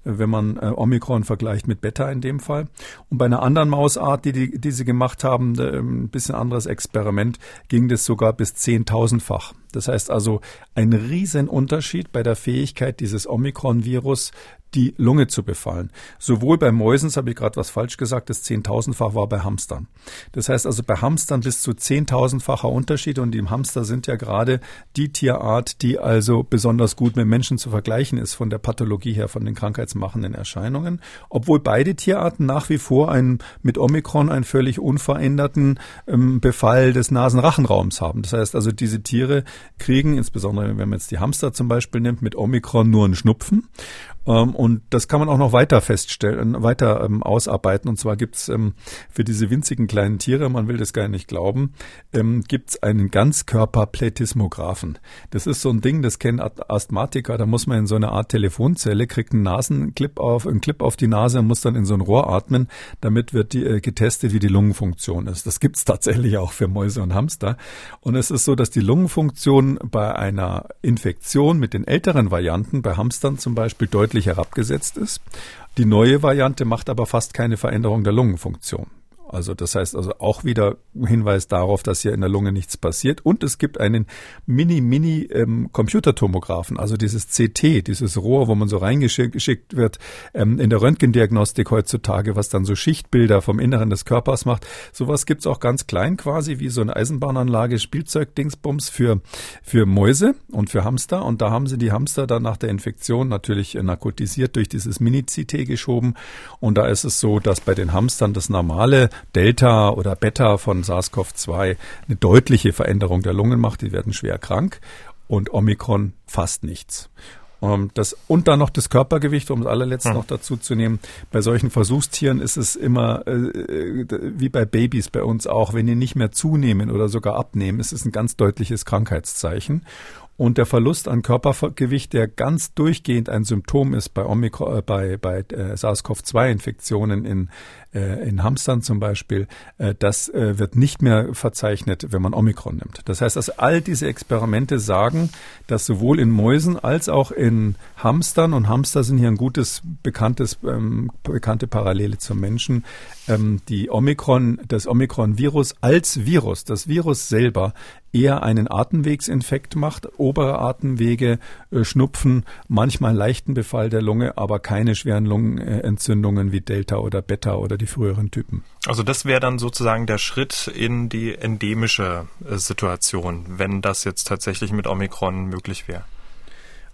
wenn man äh, Omikron vergleicht mit Beta in dem Fall. Und bei einer anderen Mausart, die, die, die sie gemacht haben, äh, ein bisschen anderes Experiment, ging das sogar bis zehntausendfach. Das heißt also ein Riesenunterschied bei der Fähigkeit dieses Omikron-Virus, die Lunge zu befallen. Sowohl bei Mäusen, das habe ich gerade was falsch gesagt, das zehntausendfach war bei Hamstern. Das heißt also bei Hamstern bis zu zehntausendfacher Unterschied und die Hamster sind ja gerade die Tierart, die also besonders gut mit Menschen zu vergleichen ist von der Pathologie her, von den krankheitsmachenden Erscheinungen. Obwohl beide Tierarten nach wie vor einen, mit Omikron einen völlig unveränderten ähm, Befall des Nasenrachenraums haben. Das heißt also diese Tiere kriegen, insbesondere wenn man jetzt die Hamster zum Beispiel nimmt, mit Omikron nur einen Schnupfen und das kann man auch noch weiter feststellen, weiter ähm, ausarbeiten. Und zwar gibt's ähm, für diese winzigen kleinen Tiere, man will das gar nicht glauben, ähm, gibt's einen Ganzkörperplätismographen. Das ist so ein Ding, das kennen Asthmatiker. Da muss man in so eine Art Telefonzelle, kriegt einen Nasenclip auf, einen Clip auf die Nase und muss dann in so ein Rohr atmen. Damit wird die, äh, getestet, wie die Lungenfunktion ist. Das gibt's tatsächlich auch für Mäuse und Hamster. Und es ist so, dass die Lungenfunktion bei einer Infektion mit den älteren Varianten, bei Hamstern zum Beispiel, deutlich deutlich herabgesetzt ist. Die neue Variante macht aber fast keine Veränderung der Lungenfunktion. Also das heißt also auch wieder Hinweis darauf, dass hier in der Lunge nichts passiert. Und es gibt einen Mini-Mini-Computertomographen, ähm, also dieses CT, dieses Rohr, wo man so reingeschickt wird ähm, in der Röntgendiagnostik heutzutage, was dann so Schichtbilder vom Inneren des Körpers macht. Sowas gibt's auch ganz klein quasi, wie so eine Eisenbahnanlage, Spielzeugdingsbums für, für Mäuse und für Hamster. Und da haben sie die Hamster dann nach der Infektion natürlich narkotisiert durch dieses Mini-CT geschoben. Und da ist es so, dass bei den Hamstern das normale Delta oder Beta von SARS-CoV-2 eine deutliche Veränderung der Lungen macht. Die werden schwer krank und Omikron fast nichts. Ähm, das, und dann noch das Körpergewicht, um das allerletzte hm. noch dazu zu nehmen. Bei solchen Versuchstieren ist es immer äh, äh, wie bei Babys bei uns auch, wenn die nicht mehr zunehmen oder sogar abnehmen, ist es ein ganz deutliches Krankheitszeichen. Und der Verlust an Körpergewicht, der ganz durchgehend ein Symptom ist bei, Omikron, äh, bei, bei äh, SARS-CoV-2-Infektionen in, äh, in Hamstern zum Beispiel, äh, das äh, wird nicht mehr verzeichnet, wenn man Omikron nimmt. Das heißt, dass all diese Experimente sagen, dass sowohl in Mäusen als auch in Hamstern, und Hamster sind hier ein gutes, bekanntes, ähm, bekannte Parallele zum Menschen, ähm, die Omikron, das Omikron-Virus als Virus, das Virus selber eher einen Atemwegsinfekt macht, obere Atemwege, äh, Schnupfen, manchmal leichten Befall der Lunge, aber keine schweren Lungenentzündungen wie Delta oder Beta oder die früheren Typen. Also das wäre dann sozusagen der Schritt in die endemische äh, Situation, wenn das jetzt tatsächlich mit Omikron möglich wäre.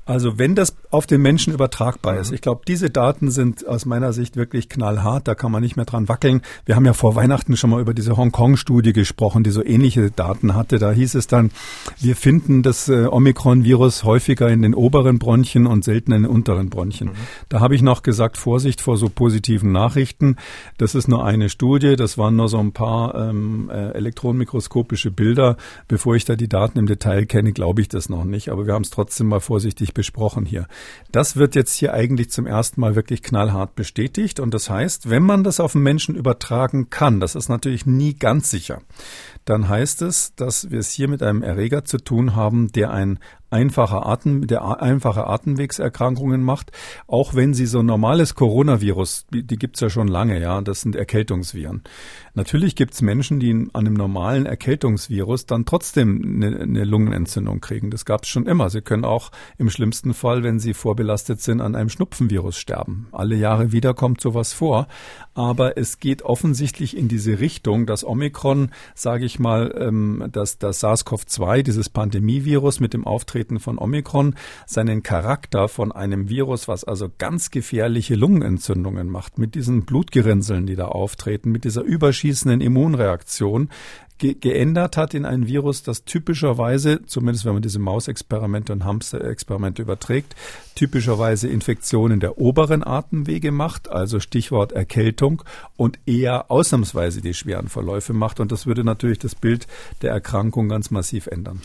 Also wenn das auf den Menschen übertragbar ist. Ich glaube, diese Daten sind aus meiner Sicht wirklich knallhart. Da kann man nicht mehr dran wackeln. Wir haben ja vor Weihnachten schon mal über diese Hongkong-Studie gesprochen, die so ähnliche Daten hatte. Da hieß es dann, wir finden das äh, Omikron-Virus häufiger in den oberen Bronchien und seltener in den unteren Bronchien. Mhm. Da habe ich noch gesagt, Vorsicht vor so positiven Nachrichten. Das ist nur eine Studie. Das waren nur so ein paar ähm, äh, elektronenmikroskopische Bilder. Bevor ich da die Daten im Detail kenne, glaube ich das noch nicht. Aber wir haben es trotzdem mal vorsichtig ausführlich besprochen hier. Das wird jetzt hier eigentlich zum ersten Mal wirklich knallhart bestätigt. Und das heißt, wenn man das auf den Menschen übertragen kann, das ist natürlich nie ganz sicher, dann heißt es, dass wir es hier mit einem Erreger zu tun haben, der ein einfache Atem, der einfache Atemwegserkrankungen macht, auch wenn sie so ein normales Coronavirus, die, die gibt's ja schon lange, ja, das sind Erkältungsviren. Natürlich gibt's Menschen, die an einem normalen Erkältungsvirus dann trotzdem eine, eine Lungenentzündung kriegen. Das gab's schon immer. Sie können auch im schlimmsten Fall, wenn sie vorbelastet sind, an einem Schnupfenvirus sterben. Alle Jahre wieder kommt sowas vor. Aber es geht offensichtlich in diese Richtung, dass Omikron, sage ich mal, ähm, dass das SARS-CoV-2, dieses Pandemievirus mit dem Auftreten von Omikron seinen Charakter von einem Virus, was also ganz gefährliche Lungenentzündungen macht, mit diesen Blutgerinnseln, die da auftreten, mit dieser überschießenden Immunreaktion, ge geändert hat in ein Virus, das typischerweise, zumindest wenn man diese Mausexperimente und Hamsterexperimente überträgt, typischerweise Infektionen der oberen Atemwege macht, also Stichwort Erkältung, und eher ausnahmsweise die schweren Verläufe macht. Und das würde natürlich das Bild der Erkrankung ganz massiv ändern.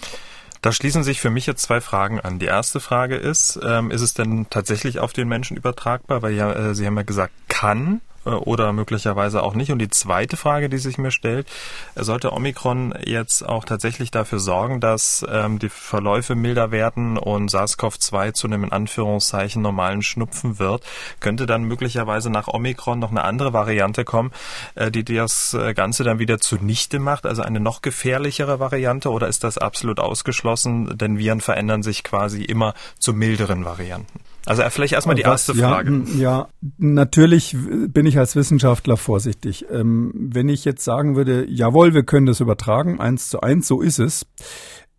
Da schließen sich für mich jetzt zwei Fragen an. Die erste Frage ist, ähm, ist es denn tatsächlich auf den Menschen übertragbar? Weil ja, äh, Sie haben ja gesagt, kann. Äh, oder möglicherweise auch nicht. Und die zweite Frage, die sich mir stellt, sollte Omikron jetzt auch tatsächlich dafür sorgen, dass ähm, die Verläufe milder werden und SARS-CoV-2 zu einem in Anführungszeichen normalen Schnupfen wird, könnte dann möglicherweise nach Omikron noch eine andere Variante kommen, äh, die das äh, Ganze dann wieder zunichte macht, also eine noch gefährlichere Variante, oder ist das absolut ausgeschlossen, denn Viren verändern sich quasi immer zu milderen Varianten? Also vielleicht erstmal die erste Frage. Ja, natürlich bin ich als Wissenschaftler vorsichtig. Ähm, wenn ich jetzt sagen würde, jawohl, wir können das übertragen, eins zu eins, so ist es,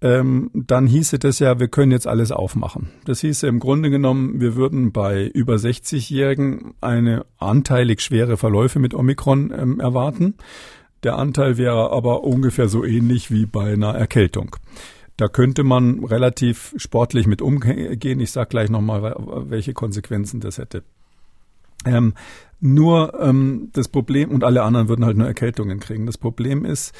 ähm, dann hieße das ja, wir können jetzt alles aufmachen. Das hieße im Grunde genommen, wir würden bei über 60-Jährigen eine anteilig schwere Verläufe mit Omikron ähm, erwarten. Der Anteil wäre aber ungefähr so ähnlich wie bei einer Erkältung. Da könnte man relativ sportlich mit umgehen. Ich sage gleich nochmal, welche Konsequenzen das hätte. Ähm, nur ähm, das Problem, und alle anderen würden halt nur Erkältungen kriegen. Das Problem ist,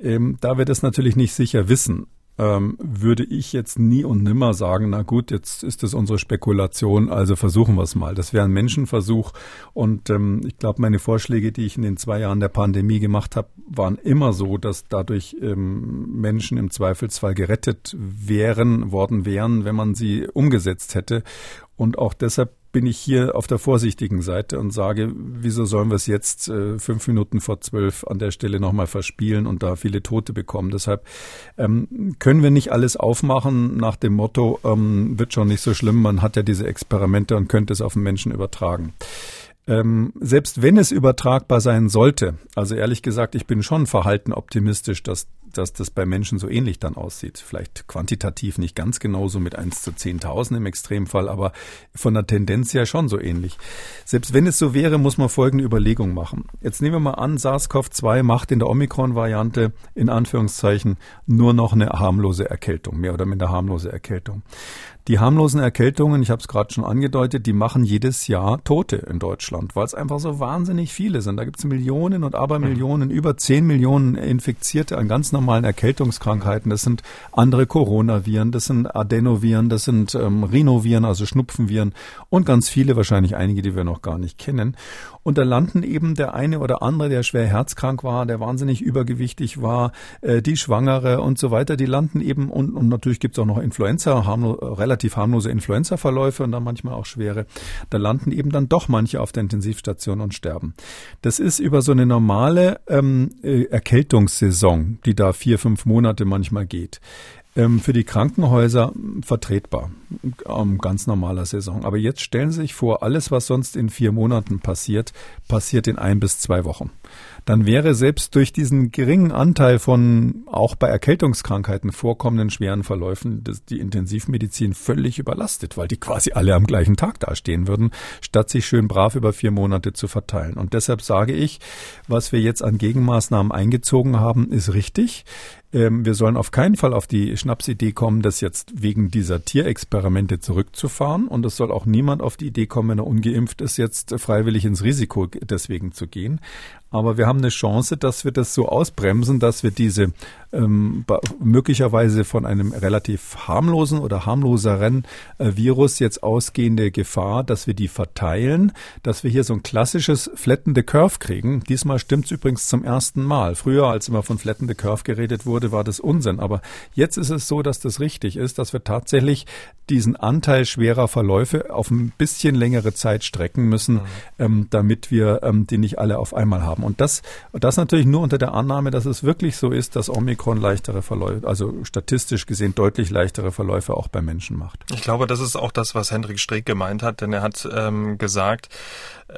ähm, da wir das natürlich nicht sicher wissen, ähm, würde ich jetzt nie und nimmer sagen, na gut, jetzt ist das unsere Spekulation, also versuchen wir es mal. Das wäre ein Menschenversuch und ähm, ich glaube, meine Vorschläge, die ich in den zwei Jahren der Pandemie gemacht habe, waren immer so, dass dadurch ähm, Menschen im Zweifelsfall gerettet wären, worden wären, wenn man sie umgesetzt hätte. Und auch deshalb bin ich hier auf der vorsichtigen Seite und sage, wieso sollen wir es jetzt äh, fünf Minuten vor zwölf an der Stelle nochmal verspielen und da viele Tote bekommen. Deshalb ähm, können wir nicht alles aufmachen nach dem Motto, ähm, wird schon nicht so schlimm, man hat ja diese Experimente und könnte es auf den Menschen übertragen. Ähm, selbst wenn es übertragbar sein sollte, also ehrlich gesagt, ich bin schon verhalten optimistisch, dass dass das bei Menschen so ähnlich dann aussieht. Vielleicht quantitativ nicht ganz genauso mit 1 zu 10.000 im Extremfall, aber von der Tendenz her schon so ähnlich. Selbst wenn es so wäre, muss man folgende Überlegung machen. Jetzt nehmen wir mal an, SARS-CoV-2 macht in der Omikron-Variante in Anführungszeichen nur noch eine harmlose Erkältung, mehr oder minder harmlose Erkältung. Die harmlosen Erkältungen, ich habe es gerade schon angedeutet, die machen jedes Jahr Tote in Deutschland, weil es einfach so wahnsinnig viele sind. Da gibt es Millionen und Abermillionen, über 10 Millionen Infizierte an ganz normalen Erkältungskrankheiten. Das sind andere Coronaviren, das sind Adenoviren, das sind ähm, Rhinoviren, also Schnupfenviren und ganz viele, wahrscheinlich einige, die wir noch gar nicht kennen. Und da landen eben der eine oder andere, der schwer herzkrank war, der wahnsinnig übergewichtig war, äh, die Schwangere und so weiter, die landen eben und, und natürlich gibt es auch noch Influenza, harmlo, relativ harmlose Influenza-Verläufe und dann manchmal auch schwere. Da landen eben dann doch manche auf der Intensivstation und sterben. Das ist über so eine normale ähm, äh, Erkältungssaison, die da vier, fünf Monate manchmal geht für die Krankenhäuser vertretbar, ähm, ganz normaler Saison. Aber jetzt stellen Sie sich vor, alles, was sonst in vier Monaten passiert, passiert in ein bis zwei Wochen dann wäre selbst durch diesen geringen Anteil von auch bei Erkältungskrankheiten vorkommenden schweren Verläufen die Intensivmedizin völlig überlastet, weil die quasi alle am gleichen Tag dastehen würden, statt sich schön brav über vier Monate zu verteilen. Und deshalb sage ich, was wir jetzt an Gegenmaßnahmen eingezogen haben, ist richtig. Ähm, wir sollen auf keinen Fall auf die Schnapsidee kommen, das jetzt wegen dieser Tierexperimente zurückzufahren. Und es soll auch niemand auf die Idee kommen, wenn er ungeimpft ist, jetzt freiwillig ins Risiko deswegen zu gehen. Aber wir haben eine Chance, dass wir das so ausbremsen, dass wir diese ähm, möglicherweise von einem relativ harmlosen oder harmloseren äh, Virus jetzt ausgehende Gefahr, dass wir die verteilen, dass wir hier so ein klassisches Flatten the Curve kriegen. Diesmal stimmt es übrigens zum ersten Mal. Früher, als immer von Flatten the Curve geredet wurde, war das Unsinn. Aber jetzt ist es so, dass das richtig ist, dass wir tatsächlich diesen Anteil schwerer Verläufe auf ein bisschen längere Zeit strecken müssen, mhm. ähm, damit wir ähm, die nicht alle auf einmal haben. Und das, das natürlich nur unter der Annahme, dass es wirklich so ist, dass Omikron leichtere Verläufe, also statistisch gesehen deutlich leichtere Verläufe auch bei Menschen macht. Ich glaube, das ist auch das, was Hendrik Streeck gemeint hat, denn er hat ähm, gesagt,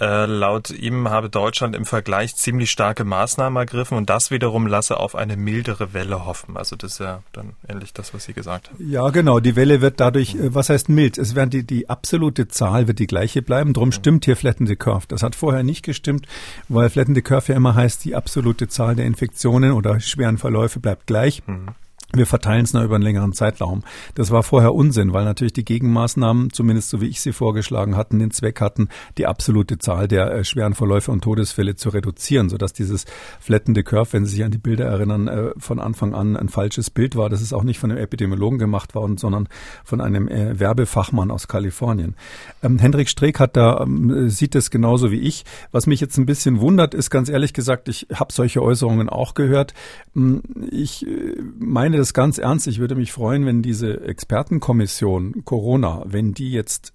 äh, laut ihm habe Deutschland im Vergleich ziemlich starke Maßnahmen ergriffen und das wiederum lasse auf eine mildere Welle hoffen. Also das ist ja dann ähnlich das, was Sie gesagt haben. Ja, genau. Die Welle wird dadurch, äh, was heißt mild? Es werden die, die absolute Zahl wird die gleiche bleiben. Drum stimmt hier Flatten the Curve. Das hat vorher nicht gestimmt, weil Flatten the Curve ja immer heißt, die absolute Zahl der Infektionen oder schweren Verläufe bleibt gleich. Mhm. Wir verteilen es nur über einen längeren Zeitraum. Das war vorher Unsinn, weil natürlich die Gegenmaßnahmen, zumindest so wie ich sie vorgeschlagen hatten, den Zweck hatten, die absolute Zahl der äh, schweren Verläufe und Todesfälle zu reduzieren, sodass dieses flattende Curve, wenn Sie sich an die Bilder erinnern, äh, von Anfang an ein falsches Bild war. Das ist auch nicht von einem Epidemiologen gemacht worden, sondern von einem äh, Werbefachmann aus Kalifornien. Ähm, Hendrik Streeck hat da, ähm, sieht es genauso wie ich. Was mich jetzt ein bisschen wundert, ist ganz ehrlich gesagt, ich habe solche Äußerungen auch gehört. Ähm, ich äh, meine, das ganz ernst. Ich würde mich freuen, wenn diese Expertenkommission Corona, wenn die jetzt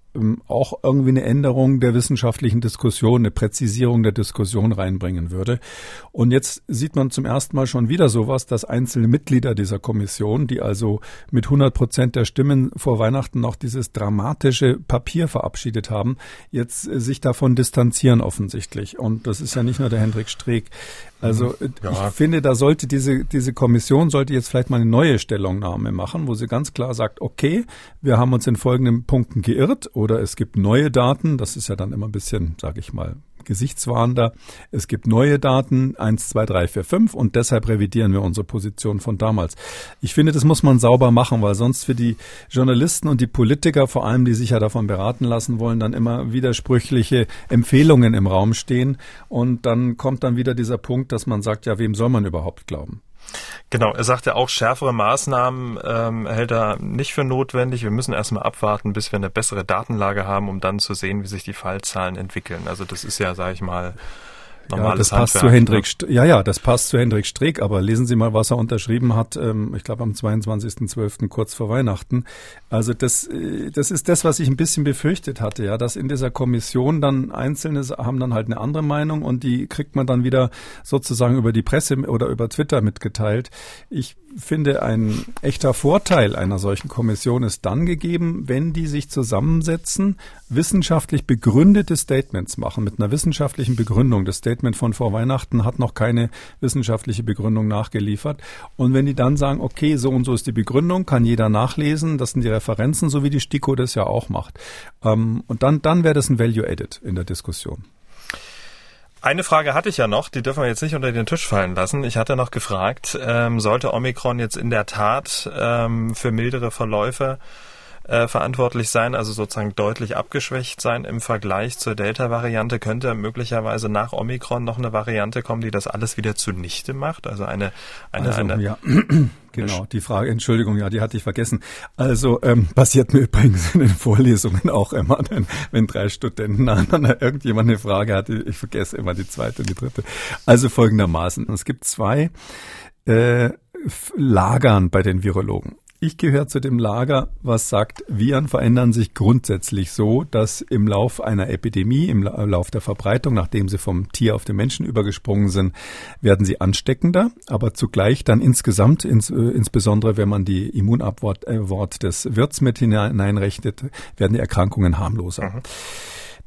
auch irgendwie eine Änderung der wissenschaftlichen Diskussion, eine Präzisierung der Diskussion reinbringen würde. Und jetzt sieht man zum ersten Mal schon wieder sowas, dass einzelne Mitglieder dieser Kommission, die also mit 100 Prozent der Stimmen vor Weihnachten noch dieses dramatische Papier verabschiedet haben, jetzt äh, sich davon distanzieren offensichtlich. Und das ist ja nicht nur der Hendrik Streeck. Also mhm. ja. ich finde, da sollte diese, diese Kommission sollte jetzt vielleicht mal eine neue Stellungnahme machen, wo sie ganz klar sagt, okay, wir haben uns in folgenden Punkten geirrt oder es gibt neue Daten. Das ist ja dann immer ein bisschen, sage ich mal, gesichtswahrender. Es gibt neue Daten, 1, 2, 3, 4, 5 und deshalb revidieren wir unsere Position von damals. Ich finde, das muss man sauber machen, weil sonst für die Journalisten und die Politiker, vor allem die sich ja davon beraten lassen wollen, dann immer widersprüchliche Empfehlungen im Raum stehen und dann kommt dann wieder dieser Punkt, dass man sagt, ja, wem soll man überhaupt glauben? Genau, er sagt ja auch, schärfere Maßnahmen ähm, hält er nicht für notwendig. Wir müssen erstmal abwarten, bis wir eine bessere Datenlage haben, um dann zu sehen, wie sich die Fallzahlen entwickeln. Also das ist ja, sage ich mal, ja, das passt zu Hendrik, ne? ja, ja, das passt zu Hendrik Streeck, aber lesen Sie mal, was er unterschrieben hat, ähm, ich glaube am 22.12. kurz vor Weihnachten. Also das, äh, das ist das, was ich ein bisschen befürchtet hatte, ja, dass in dieser Kommission dann Einzelne haben dann halt eine andere Meinung und die kriegt man dann wieder sozusagen über die Presse oder über Twitter mitgeteilt. Ich finde, ein echter Vorteil einer solchen Kommission ist dann gegeben, wenn die sich zusammensetzen, wissenschaftlich begründete Statements machen, mit einer wissenschaftlichen Begründung. Das Statement von vor Weihnachten hat noch keine wissenschaftliche Begründung nachgeliefert. Und wenn die dann sagen, okay, so und so ist die Begründung, kann jeder nachlesen, das sind die Referenzen, so wie die STIKO das ja auch macht. Ähm, und dann, dann wäre das ein Value-Added in der Diskussion. Eine Frage hatte ich ja noch, die dürfen wir jetzt nicht unter den Tisch fallen lassen. Ich hatte noch gefragt, ähm, sollte Omikron jetzt in der Tat ähm, für mildere Verläufe äh, verantwortlich sein, also sozusagen deutlich abgeschwächt sein im Vergleich zur Delta-Variante, könnte möglicherweise nach Omikron noch eine Variante kommen, die das alles wieder zunichte macht. Also eine, eine, also, eine ja. Genau, die Frage, Entschuldigung, ja, die hatte ich vergessen. Also ähm, passiert mir übrigens in den Vorlesungen auch immer, wenn, wenn drei Studenten nacheinander irgendjemand eine Frage hat, ich vergesse immer die zweite und die dritte. Also folgendermaßen, es gibt zwei äh, Lagern bei den Virologen. Ich gehöre zu dem Lager, was sagt, Viren verändern sich grundsätzlich so, dass im Lauf einer Epidemie, im Lauf der Verbreitung, nachdem sie vom Tier auf den Menschen übergesprungen sind, werden sie ansteckender, aber zugleich dann insgesamt, ins, äh, insbesondere wenn man die Immunabwort äh, des Wirts mit hineinrechnet, werden die Erkrankungen harmloser. Mhm.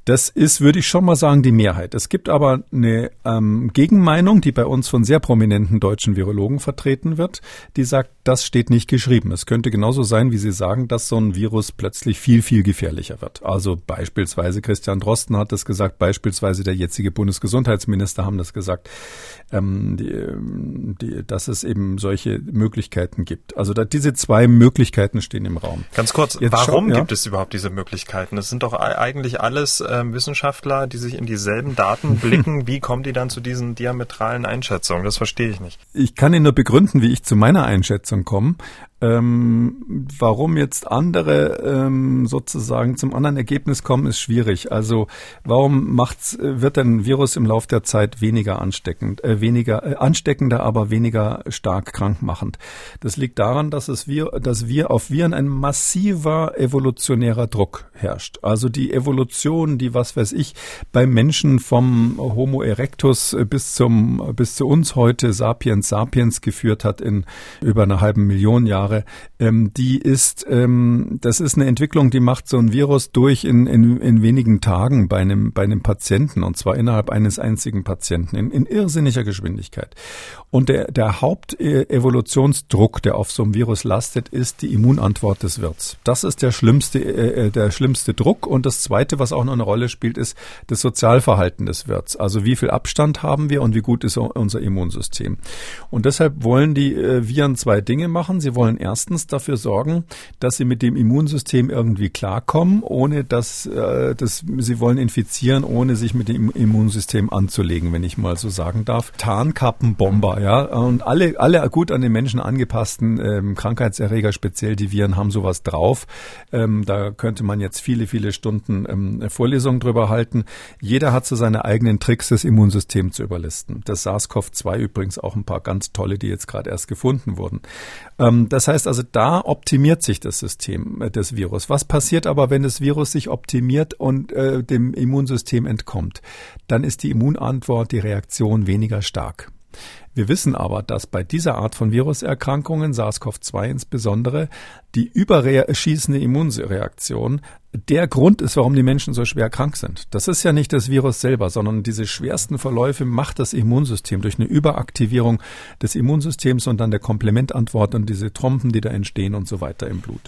Das ist, würde ich schon mal sagen, die Mehrheit. Es gibt aber eine ähm, Gegenmeinung, die bei uns von sehr prominenten deutschen Virologen vertreten wird, die sagt, das steht nicht geschrieben. Es könnte genauso sein, wie Sie sagen, dass so ein Virus plötzlich viel, viel gefährlicher wird. Also beispielsweise Christian Drosten hat das gesagt, beispielsweise der jetzige Bundesgesundheitsminister haben das gesagt, ähm, die, ähm, die, dass es eben solche Möglichkeiten gibt. Also da, diese zwei Möglichkeiten stehen im Raum. Ganz kurz, Jetzt warum ja? gibt es überhaupt diese Möglichkeiten? Das sind doch eigentlich alles ähm, Wissenschaftler, die sich in dieselben Daten blicken. Wie kommen die dann zu diesen diametralen Einschätzungen? Das verstehe ich nicht. Ich kann Ihnen nur begründen, wie ich zu meiner Einschätzung komme. Ähm, warum jetzt andere ähm, sozusagen zum anderen Ergebnis kommen, ist schwierig. Also warum macht's, wird ein Virus im Laufe der Zeit weniger ansteckend, äh, weniger äh, ansteckender, aber weniger stark krankmachend? Das liegt daran, dass es wir, dass wir auf Viren ein massiver evolutionärer Druck herrscht. Also die Evolution, die was weiß ich beim Menschen vom Homo erectus bis zum bis zu uns heute Sapiens sapiens geführt hat in über einer halben Million Jahre Jahre, ähm, die ist, ähm, das ist eine Entwicklung, die macht so ein Virus durch in, in, in wenigen Tagen bei einem, bei einem Patienten und zwar innerhalb eines einzigen Patienten in, in irrsinniger Geschwindigkeit. Und der, der Hauptevolutionsdruck, der auf so einem Virus lastet, ist die Immunantwort des Wirts. Das ist der schlimmste, äh, äh, der schlimmste Druck. Und das zweite, was auch noch eine Rolle spielt, ist das Sozialverhalten des Wirts. Also wie viel Abstand haben wir und wie gut ist unser Immunsystem. Und deshalb wollen die äh, Viren zwei Dinge machen. Sie wollen erstens dafür sorgen, dass sie mit dem Immunsystem irgendwie klarkommen, ohne dass, äh, dass sie wollen infizieren, ohne sich mit dem Immunsystem anzulegen, wenn ich mal so sagen darf. Tarnkappenbomber, ja. Und alle, alle gut an den Menschen angepassten ähm, Krankheitserreger, speziell die Viren, haben sowas drauf. Ähm, da könnte man jetzt viele, viele Stunden ähm, Vorlesungen drüber halten. Jeder hat so seine eigenen Tricks, das Immunsystem zu überlisten. Das SARS-CoV-2 übrigens auch ein paar ganz tolle, die jetzt gerade erst gefunden wurden. Ähm, das heißt also, da optimiert sich das System äh, des Virus. Was passiert aber, wenn das Virus sich optimiert und äh, dem Immunsystem entkommt? Dann ist die Immunantwort, die Reaktion weniger stark. Wir wissen aber, dass bei dieser Art von Viruserkrankungen, SARS-CoV-2 insbesondere, die überschießende Immunreaktion der Grund ist, warum die Menschen so schwer krank sind. Das ist ja nicht das Virus selber, sondern diese schwersten Verläufe macht das Immunsystem durch eine Überaktivierung des Immunsystems und dann der Komplementantwort und diese Trompen, die da entstehen und so weiter im Blut.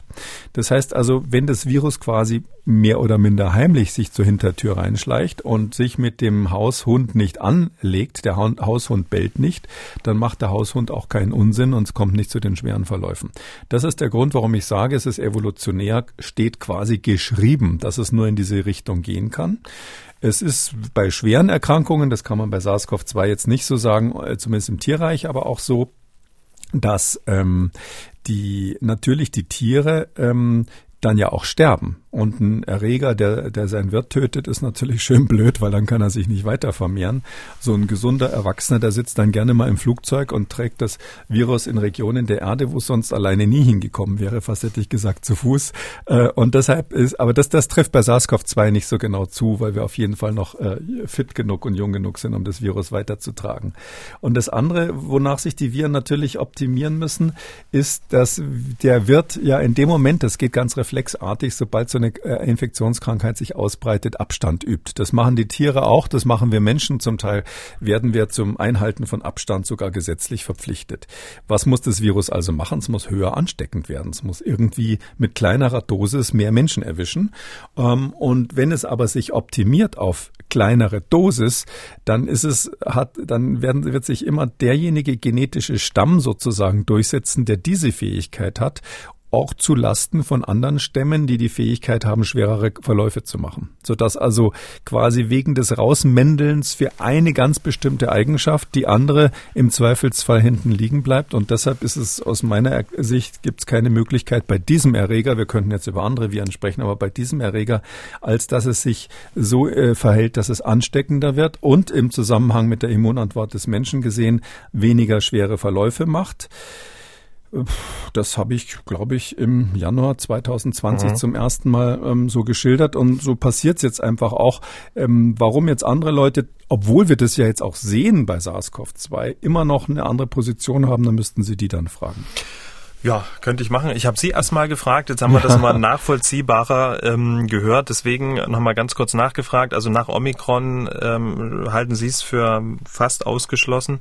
Das heißt also, wenn das Virus quasi mehr oder minder heimlich sich zur Hintertür reinschleicht und sich mit dem Haushund nicht anlegt, der Haushund bellt nicht, dann macht der Haushund auch keinen Unsinn und es kommt nicht zu den schweren Verläufen. Das ist der Grund, warum ich sage, es ist evolutionär, steht quasi geschrieben, dass es nur in diese Richtung gehen kann. Es ist bei schweren Erkrankungen, das kann man bei SARS-CoV-2 jetzt nicht so sagen, äh, zumindest im Tierreich, aber auch so, dass ähm, die natürlich die Tiere ähm, dann ja auch sterben. Und ein Erreger, der, der sein Wirt tötet, ist natürlich schön blöd, weil dann kann er sich nicht weiter vermehren. So ein gesunder Erwachsener, der sitzt dann gerne mal im Flugzeug und trägt das Virus in Regionen der Erde, wo es sonst alleine nie hingekommen wäre, fast hätte ich gesagt, zu Fuß. Äh, und deshalb ist, aber das, das trifft bei SARS-CoV-2 nicht so genau zu, weil wir auf jeden Fall noch äh, fit genug und jung genug sind, um das Virus weiterzutragen. Und das andere, wonach sich die Viren natürlich optimieren müssen, ist, dass der Wirt ja in dem Moment, das geht ganz reflexartig, sobald so eine eine äh, Infektionskrankheit sich ausbreitet, Abstand übt. Das machen die Tiere auch, das machen wir Menschen. Zum Teil werden wir zum Einhalten von Abstand sogar gesetzlich verpflichtet. Was muss das Virus also machen? Es muss höher ansteckend werden. Es muss irgendwie mit kleinerer Dosis mehr Menschen erwischen. Ähm, und wenn es aber sich optimiert auf kleinere Dosis, dann ist es, hat, dann werden, wird sich immer derjenige genetische Stamm sozusagen durchsetzen, der diese Fähigkeit hat auch zu Lasten von anderen Stämmen, die die Fähigkeit haben, schwerere Verläufe zu machen. Sodass also quasi wegen des Rausmändelns für eine ganz bestimmte Eigenschaft die andere im Zweifelsfall hinten liegen bleibt. Und deshalb ist es aus meiner Sicht gibt es keine Möglichkeit bei diesem Erreger, wir könnten jetzt über andere Viren sprechen, aber bei diesem Erreger, als dass es sich so äh, verhält, dass es ansteckender wird und im Zusammenhang mit der Immunantwort des Menschen gesehen weniger schwere Verläufe macht. Das habe ich, glaube ich, im Januar 2020 mhm. zum ersten Mal ähm, so geschildert und so passiert es jetzt einfach auch. Ähm, warum jetzt andere Leute, obwohl wir das ja jetzt auch sehen bei SARS-CoV-2, immer noch eine andere Position haben, dann müssten Sie die dann fragen. Ja, könnte ich machen. Ich habe Sie erstmal gefragt, jetzt haben wir das mal nachvollziehbarer ähm, gehört, deswegen nochmal ganz kurz nachgefragt. Also nach Omikron ähm, halten Sie es für fast ausgeschlossen,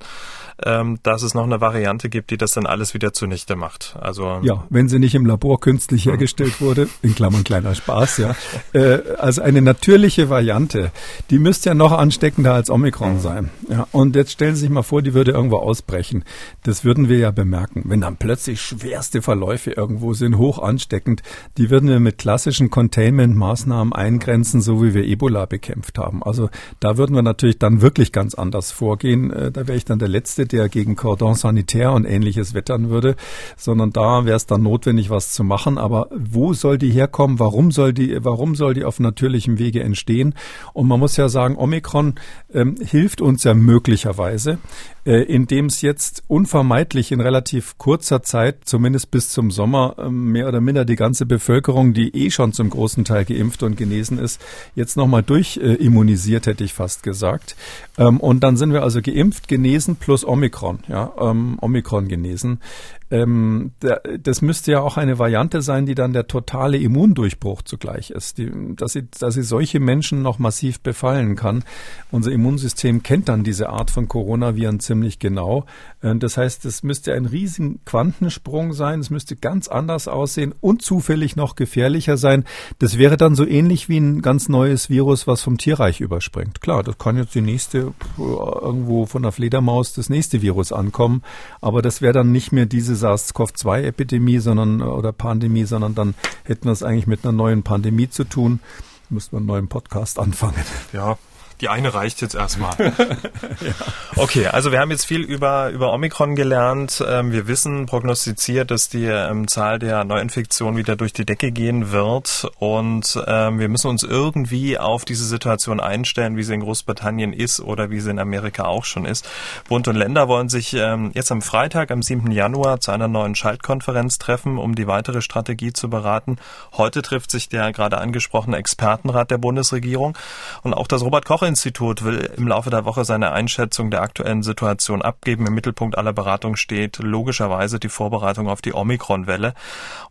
ähm, dass es noch eine Variante gibt, die das dann alles wieder zunichte macht. Also Ja, wenn sie nicht im Labor künstlich hergestellt wurde, in Klammern kleiner Spaß, ja. Äh, also eine natürliche Variante, die müsste ja noch ansteckender als Omikron sein. Ja, und jetzt stellen Sie sich mal vor, die würde irgendwo ausbrechen. Das würden wir ja bemerken. Wenn dann plötzlich schwer schwerste Verläufe irgendwo sind, hoch ansteckend, die würden wir mit klassischen Containment-Maßnahmen eingrenzen, so wie wir Ebola bekämpft haben. Also da würden wir natürlich dann wirklich ganz anders vorgehen. Äh, da wäre ich dann der Letzte, der gegen Cordon Sanitaire und ähnliches wettern würde, sondern da wäre es dann notwendig, was zu machen. Aber wo soll die herkommen? Warum soll die, warum soll die auf natürlichem Wege entstehen? Und man muss ja sagen, Omikron ähm, hilft uns ja möglicherweise, äh, indem es jetzt unvermeidlich in relativ kurzer Zeit zum zumindest bis zum Sommer ähm, mehr oder minder die ganze Bevölkerung, die eh schon zum großen Teil geimpft und genesen ist, jetzt nochmal durchimmunisiert, hätte ich fast gesagt. Ähm, und dann sind wir also geimpft, genesen plus Omikron, ja, ähm, Omikron genesen. Ähm, das müsste ja auch eine Variante sein, die dann der totale Immundurchbruch zugleich ist, die, dass, sie, dass sie solche Menschen noch massiv befallen kann. Unser Immunsystem kennt dann diese Art von Coronaviren ziemlich genau. Äh, das heißt, es müsste ein riesen Quantensprung sein, es müsste ganz anders aussehen und zufällig noch gefährlicher sein. Das wäre dann so ähnlich wie ein ganz neues Virus, was vom Tierreich überspringt. Klar, das kann jetzt die nächste irgendwo von der Fledermaus das nächste Virus ankommen, aber das wäre dann nicht mehr diese SARS-CoV-2-Epidemie, sondern oder Pandemie, sondern dann hätten wir es eigentlich mit einer neuen Pandemie zu tun. Müssten wir einen neuen Podcast anfangen. Ja, die eine reicht jetzt erstmal. ja. Okay, also wir haben jetzt viel über, über Omikron gelernt. Ähm, wir wissen prognostiziert, dass die ähm, Zahl der Neuinfektionen wieder durch die Decke gehen wird. Und ähm, wir müssen uns irgendwie auf diese Situation einstellen, wie sie in Großbritannien ist oder wie sie in Amerika auch schon ist. Bund und Länder wollen sich ähm, jetzt am Freitag, am 7. Januar, zu einer neuen Schaltkonferenz treffen, um die weitere Strategie zu beraten. Heute trifft sich der gerade angesprochene Expertenrat der Bundesregierung. Und auch das Robert Koch Institut will im Laufe der Woche seine Einschätzung der aktuellen Situation abgeben. Im Mittelpunkt aller Beratung steht logischerweise die Vorbereitung auf die Omikron-Welle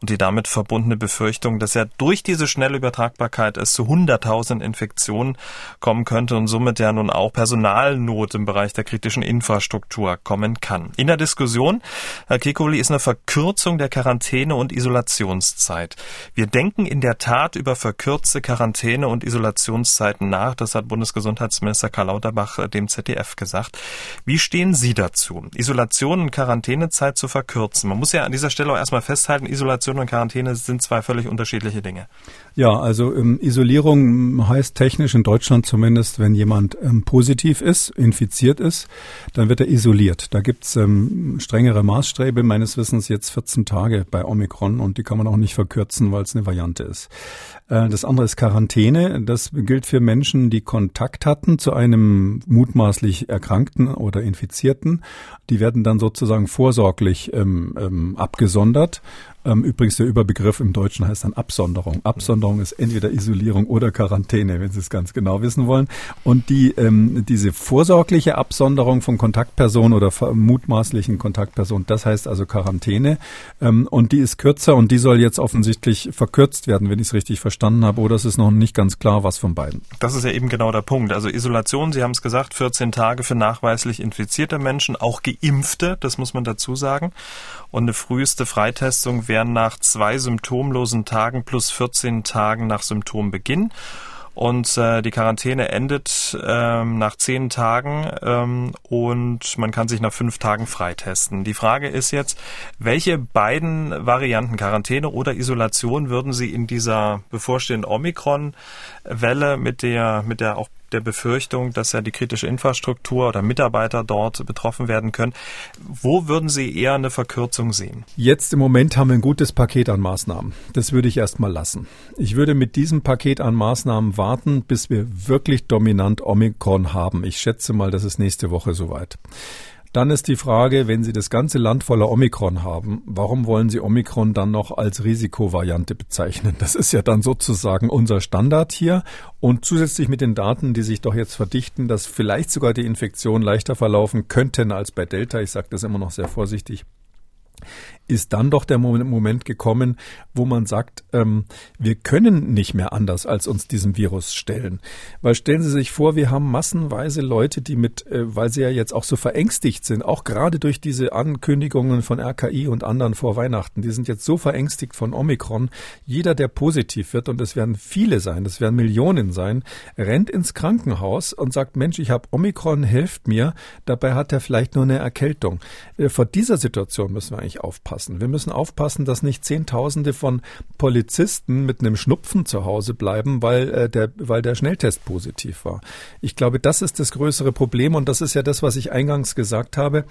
und die damit verbundene Befürchtung, dass ja durch diese schnelle Übertragbarkeit es zu 100.000 Infektionen kommen könnte und somit ja nun auch Personalnot im Bereich der kritischen Infrastruktur kommen kann. In der Diskussion, Herr Kekuli, ist eine Verkürzung der Quarantäne- und Isolationszeit. Wir denken in der Tat über verkürzte Quarantäne- und Isolationszeiten nach. Das hat Bundesgesundheitsminister Gesundheitsminister Karl Lauterbach äh, dem ZDF gesagt. Wie stehen Sie dazu, Isolation und Quarantänezeit zu verkürzen? Man muss ja an dieser Stelle auch erstmal festhalten, Isolation und Quarantäne sind zwei völlig unterschiedliche Dinge. Ja, also ähm, Isolierung heißt technisch in Deutschland zumindest, wenn jemand ähm, positiv ist, infiziert ist, dann wird er isoliert. Da gibt's ähm, strengere Maßstäbe, meines Wissens jetzt 14 Tage bei Omikron und die kann man auch nicht verkürzen, weil es eine Variante ist. Äh, das andere ist Quarantäne. Das gilt für Menschen, die Kontakt hatten zu einem mutmaßlich Erkrankten oder Infizierten. Die werden dann sozusagen vorsorglich ähm, ähm, abgesondert ähm, übrigens der Überbegriff im Deutschen heißt dann Absonderung. Absonderung ist entweder Isolierung oder Quarantäne, wenn Sie es ganz genau wissen wollen. Und die ähm, diese vorsorgliche Absonderung von Kontaktpersonen oder mutmaßlichen Kontaktpersonen, das heißt also Quarantäne. Ähm, und die ist kürzer und die soll jetzt offensichtlich verkürzt werden, wenn ich es richtig verstanden habe. Oder es ist noch nicht ganz klar, was von beiden. Das ist ja eben genau der Punkt. Also Isolation, Sie haben es gesagt, 14 Tage für nachweislich infizierte Menschen, auch geimpfte, das muss man dazu sagen. Und eine früheste Freitestung wären nach zwei symptomlosen Tagen plus 14 Tagen nach Symptombeginn. Und äh, die Quarantäne endet ähm, nach zehn Tagen ähm, und man kann sich nach fünf Tagen freitesten. Die Frage ist jetzt, welche beiden Varianten, Quarantäne oder Isolation, würden Sie in dieser bevorstehenden Omikron-Welle mit der, mit der auch der Befürchtung, dass ja die kritische Infrastruktur oder Mitarbeiter dort betroffen werden können. Wo würden Sie eher eine Verkürzung sehen? Jetzt im Moment haben wir ein gutes Paket an Maßnahmen. Das würde ich erstmal lassen. Ich würde mit diesem Paket an Maßnahmen warten, bis wir wirklich dominant Omikron haben. Ich schätze mal, das ist nächste Woche soweit. Dann ist die Frage, wenn Sie das ganze Land voller Omikron haben, warum wollen Sie Omikron dann noch als Risikovariante bezeichnen? Das ist ja dann sozusagen unser Standard hier. Und zusätzlich mit den Daten, die sich doch jetzt verdichten, dass vielleicht sogar die Infektionen leichter verlaufen könnten als bei Delta. Ich sage das immer noch sehr vorsichtig ist dann doch der Moment gekommen, wo man sagt, ähm, wir können nicht mehr anders als uns diesem Virus stellen. Weil stellen Sie sich vor, wir haben massenweise Leute, die mit, äh, weil sie ja jetzt auch so verängstigt sind, auch gerade durch diese Ankündigungen von RKI und anderen vor Weihnachten, die sind jetzt so verängstigt von Omikron. Jeder, der positiv wird, und es werden viele sein, das werden Millionen sein, rennt ins Krankenhaus und sagt, Mensch, ich habe Omikron, helft mir. Dabei hat er vielleicht nur eine Erkältung. Äh, vor dieser Situation müssen wir eigentlich aufpassen aufpassen. Wir müssen aufpassen, dass nicht Zehntausende von Polizisten mit einem Schnupfen zu Hause bleiben, weil, äh, der, weil der Schnelltest positiv war. Ich glaube, das ist das größere Problem und das ist ja das, was ich eingangs gesagt habe.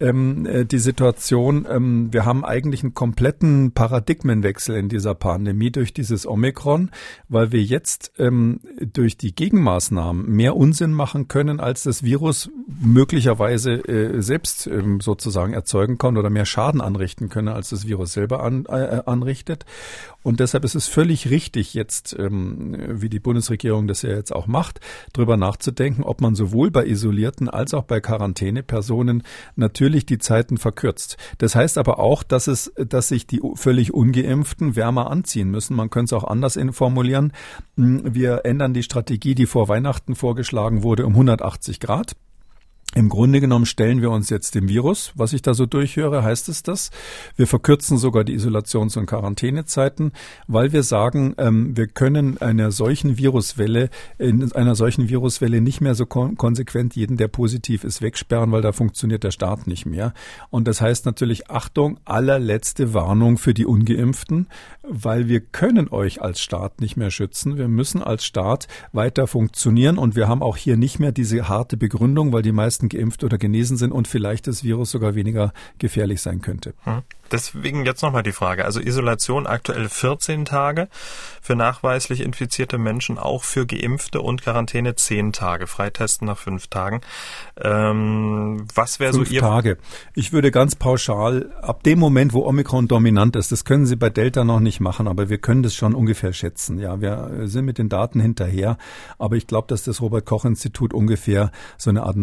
Ähm, äh, die Situation, ähm, wir haben eigentlich einen kompletten Paradigmenwechsel in dieser Pandemie durch dieses Omikron, weil wir jetzt ähm, durch die Gegenmaßnahmen mehr Unsinn machen können, als das Virus möglicherweise äh, selbst ähm, sozusagen erzeugen kann oder mehr Schaden anrichten anrichten können, als das Virus selber an, äh, anrichtet. Und deshalb ist es völlig richtig, jetzt, ähm, wie die Bundesregierung das ja jetzt auch macht, darüber nachzudenken, ob man sowohl bei isolierten als auch bei Quarantänepersonen natürlich die Zeiten verkürzt. Das heißt aber auch, dass es, dass sich die völlig ungeimpften wärmer anziehen müssen. Man könnte es auch anders formulieren. Wir ändern die Strategie, die vor Weihnachten vorgeschlagen wurde, um 180 Grad. Im Grunde genommen stellen wir uns jetzt dem Virus. Was ich da so durchhöre, heißt es das. Wir verkürzen sogar die Isolations- und Quarantänezeiten, weil wir sagen, ähm, wir können einer solchen Viruswelle, in einer solchen Viruswelle nicht mehr so kon konsequent jeden, der positiv ist, wegsperren, weil da funktioniert der Staat nicht mehr. Und das heißt natürlich, Achtung, allerletzte Warnung für die Ungeimpften, weil wir können euch als Staat nicht mehr schützen. Wir müssen als Staat weiter funktionieren und wir haben auch hier nicht mehr diese harte Begründung, weil die meisten meisten geimpft oder genesen sind und vielleicht das Virus sogar weniger gefährlich sein könnte. Hm. Deswegen jetzt nochmal die Frage. Also Isolation aktuell 14 Tage für nachweislich infizierte Menschen, auch für Geimpfte und Quarantäne 10 Tage. Freitesten nach 5 Tagen. Ähm, was wäre so Ihr... Tage. Ich würde ganz pauschal, ab dem Moment, wo Omikron dominant ist, das können Sie bei Delta noch nicht machen, aber wir können das schon ungefähr schätzen. Ja, wir sind mit den Daten hinterher, aber ich glaube, dass das Robert-Koch-Institut ungefähr so eine Art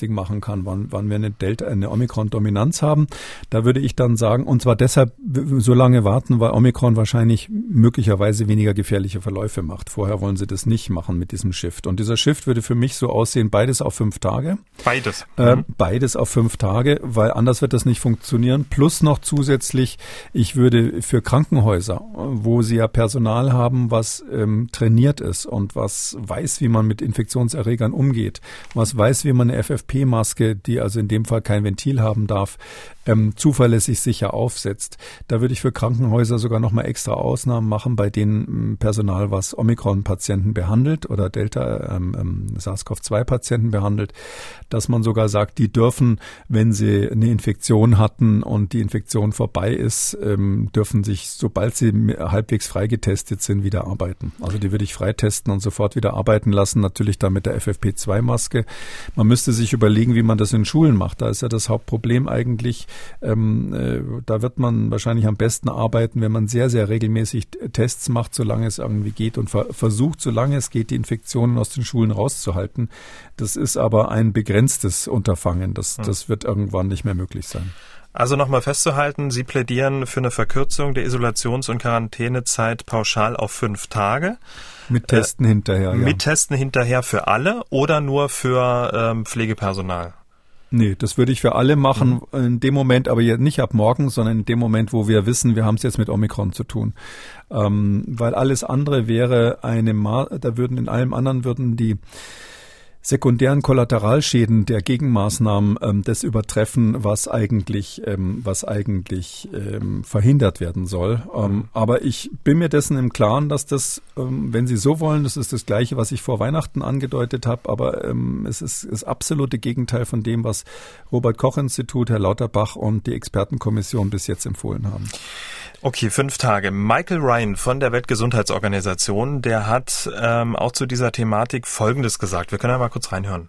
Nowcasting machen kann, wann, wann wir eine Delta, eine Omikron-Dominanz haben. Da würde ich dann sagen, und zwar deshalb so lange warten, weil Omikron wahrscheinlich möglicherweise weniger gefährliche Verläufe macht. Vorher wollen sie das nicht machen mit diesem Shift. Und dieser Shift würde für mich so aussehen, beides auf fünf Tage. Beides. Äh, mhm. Beides auf fünf Tage, weil anders wird das nicht funktionieren. Plus noch zusätzlich, ich würde für Krankenhäuser, wo sie ja Personal haben, was ähm, trainiert ist und was weiß, wie man mit Infektionserregern umgeht, was weiß, wie man eine FFP-Maske, die also in dem Fall kein Ventil haben darf, ähm, zuverlässig sicher aufsetzt. Da würde ich für Krankenhäuser sogar nochmal extra Ausnahmen machen, bei denen ähm, Personal, was Omikron-Patienten behandelt oder Delta ähm, ähm SARS-CoV-2-Patienten behandelt, dass man sogar sagt, die dürfen, wenn sie eine Infektion hatten und die Infektion vorbei ist, ähm, dürfen sich, sobald sie halbwegs freigetestet sind, wieder arbeiten. Also die würde ich freitesten und sofort wieder arbeiten lassen, natürlich dann mit der FFP2-Maske. Man müsste sich überlegen, wie man das in Schulen macht. Da ist ja das Hauptproblem eigentlich, ähm, äh, da wird man wahrscheinlich am besten arbeiten, wenn man sehr, sehr regelmäßig Tests macht, solange es irgendwie geht und ver versucht, solange es geht, die Infektionen aus den Schulen rauszuhalten. Das ist aber ein begrenztes Unterfangen. Das, hm. das wird irgendwann nicht mehr möglich sein. Also nochmal festzuhalten, Sie plädieren für eine Verkürzung der Isolations- und Quarantänezeit pauschal auf fünf Tage. Mit Testen äh, hinterher. Ja. Mit Testen hinterher für alle oder nur für ähm, Pflegepersonal? Nee, das würde ich für alle machen, mhm. in dem Moment, aber jetzt nicht ab morgen, sondern in dem Moment, wo wir wissen, wir haben es jetzt mit Omikron zu tun. Ähm, weil alles andere wäre eine, Ma da würden in allem anderen würden die sekundären Kollateralschäden der Gegenmaßnahmen ähm, das übertreffen, was eigentlich, ähm, was eigentlich ähm, verhindert werden soll. Ähm, aber ich bin mir dessen im Klaren, dass das, ähm, wenn Sie so wollen, das ist das Gleiche, was ich vor Weihnachten angedeutet habe, aber ähm, es ist das absolute Gegenteil von dem, was Robert Koch Institut, Herr Lauterbach und die Expertenkommission bis jetzt empfohlen haben. Okay, fünf Tage. Michael Ryan von der Weltgesundheitsorganisation, der hat ähm, auch zu dieser Thematik Folgendes gesagt. Wir können ja mal kurz reinhören.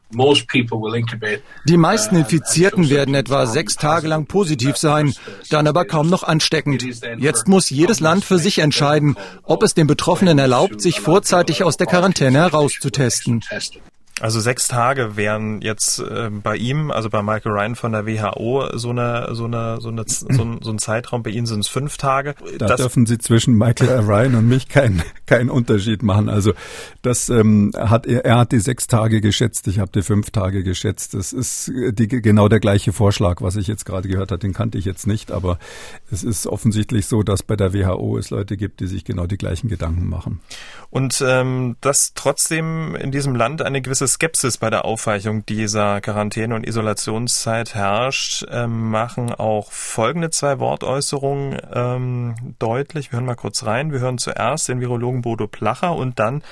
Die meisten uh, Infizierten werden etwa sechs Tage lang positiv sein, dann aber kaum noch ansteckend. Jetzt muss jedes Land für sich entscheiden, ob es den Betroffenen erlaubt, sich vorzeitig aus der Quarantäne herauszutesten. Also sechs Tage wären jetzt äh, bei ihm, also bei Michael Ryan von der WHO, so eine, so eine, so eine, so ein, so ein Zeitraum. Bei Ihnen sind es fünf Tage. Da das dürfen Sie zwischen Michael Ryan und mich keinen keinen Unterschied machen. Also das ähm, hat er, er hat die sechs Tage geschätzt, ich habe die fünf Tage geschätzt. Das ist die, genau der gleiche Vorschlag, was ich jetzt gerade gehört habe. Den kannte ich jetzt nicht, aber es ist offensichtlich so, dass bei der WHO es Leute gibt, die sich genau die gleichen Gedanken machen. Und ähm, dass trotzdem in diesem Land eine gewisse Skepsis bei der Aufweichung dieser Quarantäne- und Isolationszeit herrscht, ähm, machen auch folgende zwei Wortäußerungen ähm, deutlich. Wir hören mal kurz rein. Wir hören zuerst den Virologen Bodo Placher und dann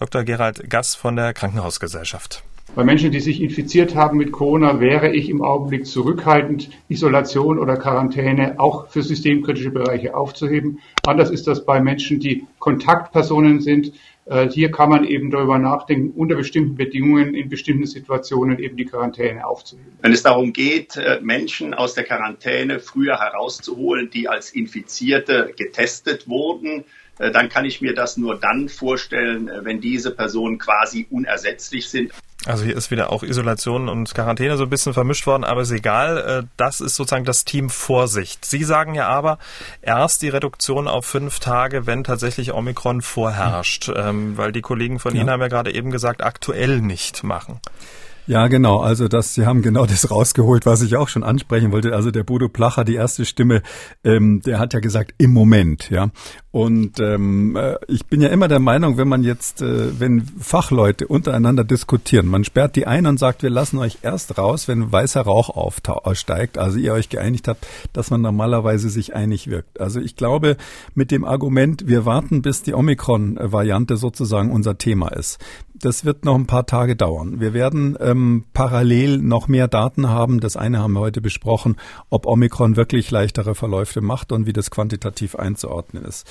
Dr. Gerald Gass von der Krankenhausgesellschaft. Bei Menschen, die sich infiziert haben mit Corona, wäre ich im Augenblick zurückhaltend, Isolation oder Quarantäne auch für systemkritische Bereiche aufzuheben. Anders ist das bei Menschen, die Kontaktpersonen sind. Äh, hier kann man eben darüber nachdenken, unter bestimmten Bedingungen in bestimmten Situationen eben die Quarantäne aufzuheben. Wenn es darum geht, äh, Menschen aus der Quarantäne früher herauszuholen, die als Infizierte getestet wurden, dann kann ich mir das nur dann vorstellen, wenn diese Personen quasi unersetzlich sind. Also hier ist wieder auch Isolation und Quarantäne so ein bisschen vermischt worden, aber ist egal. Das ist sozusagen das Team Vorsicht. Sie sagen ja aber erst die Reduktion auf fünf Tage, wenn tatsächlich Omikron vorherrscht, ähm, weil die Kollegen von ja. Ihnen haben ja gerade eben gesagt, aktuell nicht machen. Ja, genau. Also das, Sie haben genau das rausgeholt, was ich auch schon ansprechen wollte. Also der Bodo Placher, die erste Stimme, ähm, der hat ja gesagt im Moment, ja. Und ähm, äh, ich bin ja immer der Meinung, wenn man jetzt, äh, wenn Fachleute untereinander diskutieren, man sperrt die ein und sagt, wir lassen euch erst raus, wenn weißer Rauch aufsteigt, also ihr euch geeinigt habt, dass man normalerweise sich einig wirkt. Also ich glaube, mit dem Argument, wir warten, bis die Omikron-Variante sozusagen unser Thema ist, das wird noch ein paar Tage dauern. Wir werden ähm, parallel noch mehr Daten haben. Das eine haben wir heute besprochen, ob Omikron wirklich leichtere Verläufe macht und wie das quantitativ einzuordnen ist.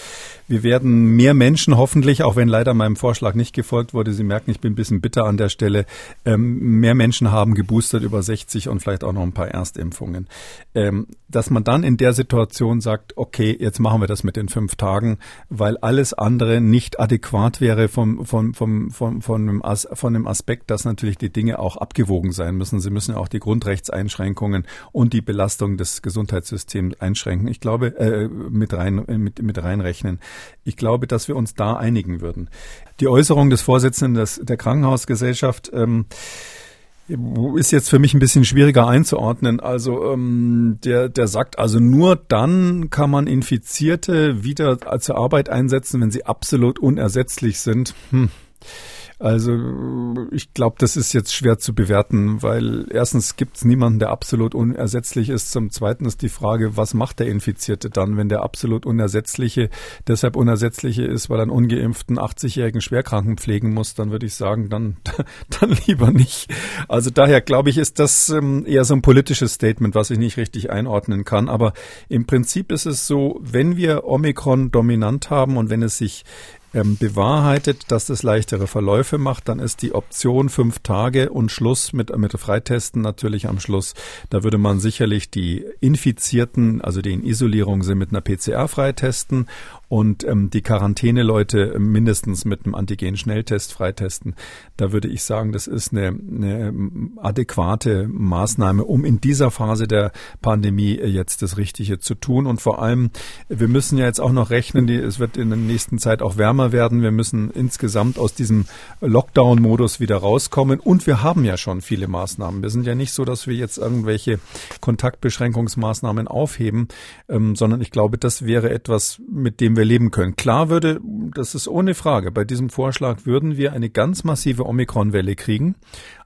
Wir werden mehr Menschen hoffentlich, auch wenn leider meinem Vorschlag nicht gefolgt wurde, Sie merken, ich bin ein bisschen bitter an der Stelle, ähm, mehr Menschen haben geboostert über 60 und vielleicht auch noch ein paar Erstimpfungen. Ähm, dass man dann in der Situation sagt, okay, jetzt machen wir das mit den fünf Tagen, weil alles andere nicht adäquat wäre vom, vom, vom, vom, von, dem, von dem Aspekt, dass natürlich die Dinge auch abgewogen sein müssen. Sie müssen auch die Grundrechtseinschränkungen und die Belastung des Gesundheitssystems einschränken. Ich glaube, äh, mit rein, mit, mit reinrechnen. Ich glaube, dass wir uns da einigen würden. Die Äußerung des Vorsitzenden des, der Krankenhausgesellschaft, ähm, ist jetzt für mich ein bisschen schwieriger einzuordnen. Also ähm, der, der sagt, also nur dann kann man Infizierte wieder zur Arbeit einsetzen, wenn sie absolut unersetzlich sind. Hm. Also ich glaube, das ist jetzt schwer zu bewerten, weil erstens gibt es niemanden, der absolut unersetzlich ist. Zum Zweiten ist die Frage, was macht der Infizierte dann, wenn der absolut unersetzliche deshalb unersetzliche ist, weil er einen ungeimpften 80-jährigen Schwerkranken pflegen muss, dann würde ich sagen, dann, dann lieber nicht. Also daher glaube ich, ist das ähm, eher so ein politisches Statement, was ich nicht richtig einordnen kann. Aber im Prinzip ist es so, wenn wir Omikron dominant haben und wenn es sich ähm, bewahrheitet, dass das leichtere Verläufe macht, dann ist die Option fünf Tage und Schluss mit, mit Freitesten natürlich am Schluss. Da würde man sicherlich die Infizierten, also die in Isolierung sind, mit einer PCR freitesten und ähm, die Quarantäneleute mindestens mit einem Antigen-Schnelltest freitesten. Da würde ich sagen, das ist eine, eine adäquate Maßnahme, um in dieser Phase der Pandemie jetzt das Richtige zu tun. Und vor allem, wir müssen ja jetzt auch noch rechnen, die, es wird in der nächsten Zeit auch wärmer werden. Wir müssen insgesamt aus diesem Lockdown-Modus wieder rauskommen. Und wir haben ja schon viele Maßnahmen. Wir sind ja nicht so, dass wir jetzt irgendwelche Kontaktbeschränkungsmaßnahmen aufheben, ähm, sondern ich glaube, das wäre etwas, mit dem wir wir leben können. Klar würde, das ist ohne Frage, bei diesem Vorschlag würden wir eine ganz massive Omikron-Welle kriegen,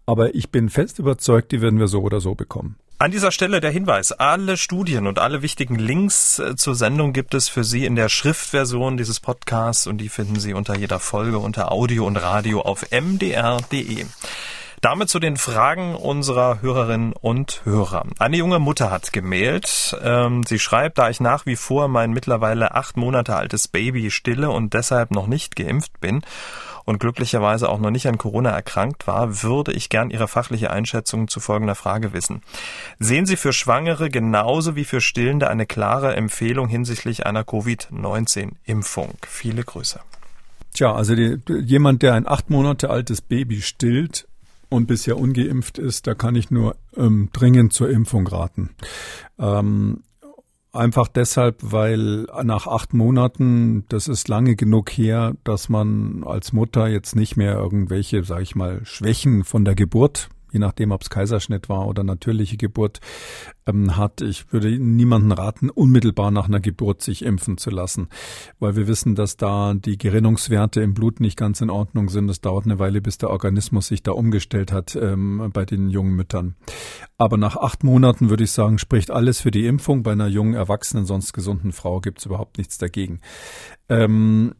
aber ich bin fest überzeugt, die würden wir so oder so bekommen. An dieser Stelle der Hinweis, alle Studien und alle wichtigen Links äh, zur Sendung gibt es für Sie in der Schriftversion dieses Podcasts und die finden Sie unter jeder Folge unter Audio und Radio auf mdr.de. Damit zu den Fragen unserer Hörerinnen und Hörer. Eine junge Mutter hat gemailt. Ähm, sie schreibt, da ich nach wie vor mein mittlerweile acht Monate altes Baby stille und deshalb noch nicht geimpft bin und glücklicherweise auch noch nicht an Corona erkrankt war, würde ich gern Ihre fachliche Einschätzung zu folgender Frage wissen. Sehen Sie für Schwangere genauso wie für Stillende eine klare Empfehlung hinsichtlich einer Covid-19-Impfung? Viele Grüße. Tja, also die, jemand, der ein acht Monate altes Baby stillt, und bisher ungeimpft ist, da kann ich nur ähm, dringend zur Impfung raten. Ähm, einfach deshalb, weil nach acht Monaten, das ist lange genug her, dass man als Mutter jetzt nicht mehr irgendwelche, sage ich mal, Schwächen von der Geburt je nachdem, ob es Kaiserschnitt war oder natürliche Geburt, ähm, hat. Ich würde niemanden raten, unmittelbar nach einer Geburt sich impfen zu lassen, weil wir wissen, dass da die Gerinnungswerte im Blut nicht ganz in Ordnung sind. Es dauert eine Weile, bis der Organismus sich da umgestellt hat ähm, bei den jungen Müttern. Aber nach acht Monaten würde ich sagen, spricht alles für die Impfung. Bei einer jungen, erwachsenen, sonst gesunden Frau gibt es überhaupt nichts dagegen. Ähm,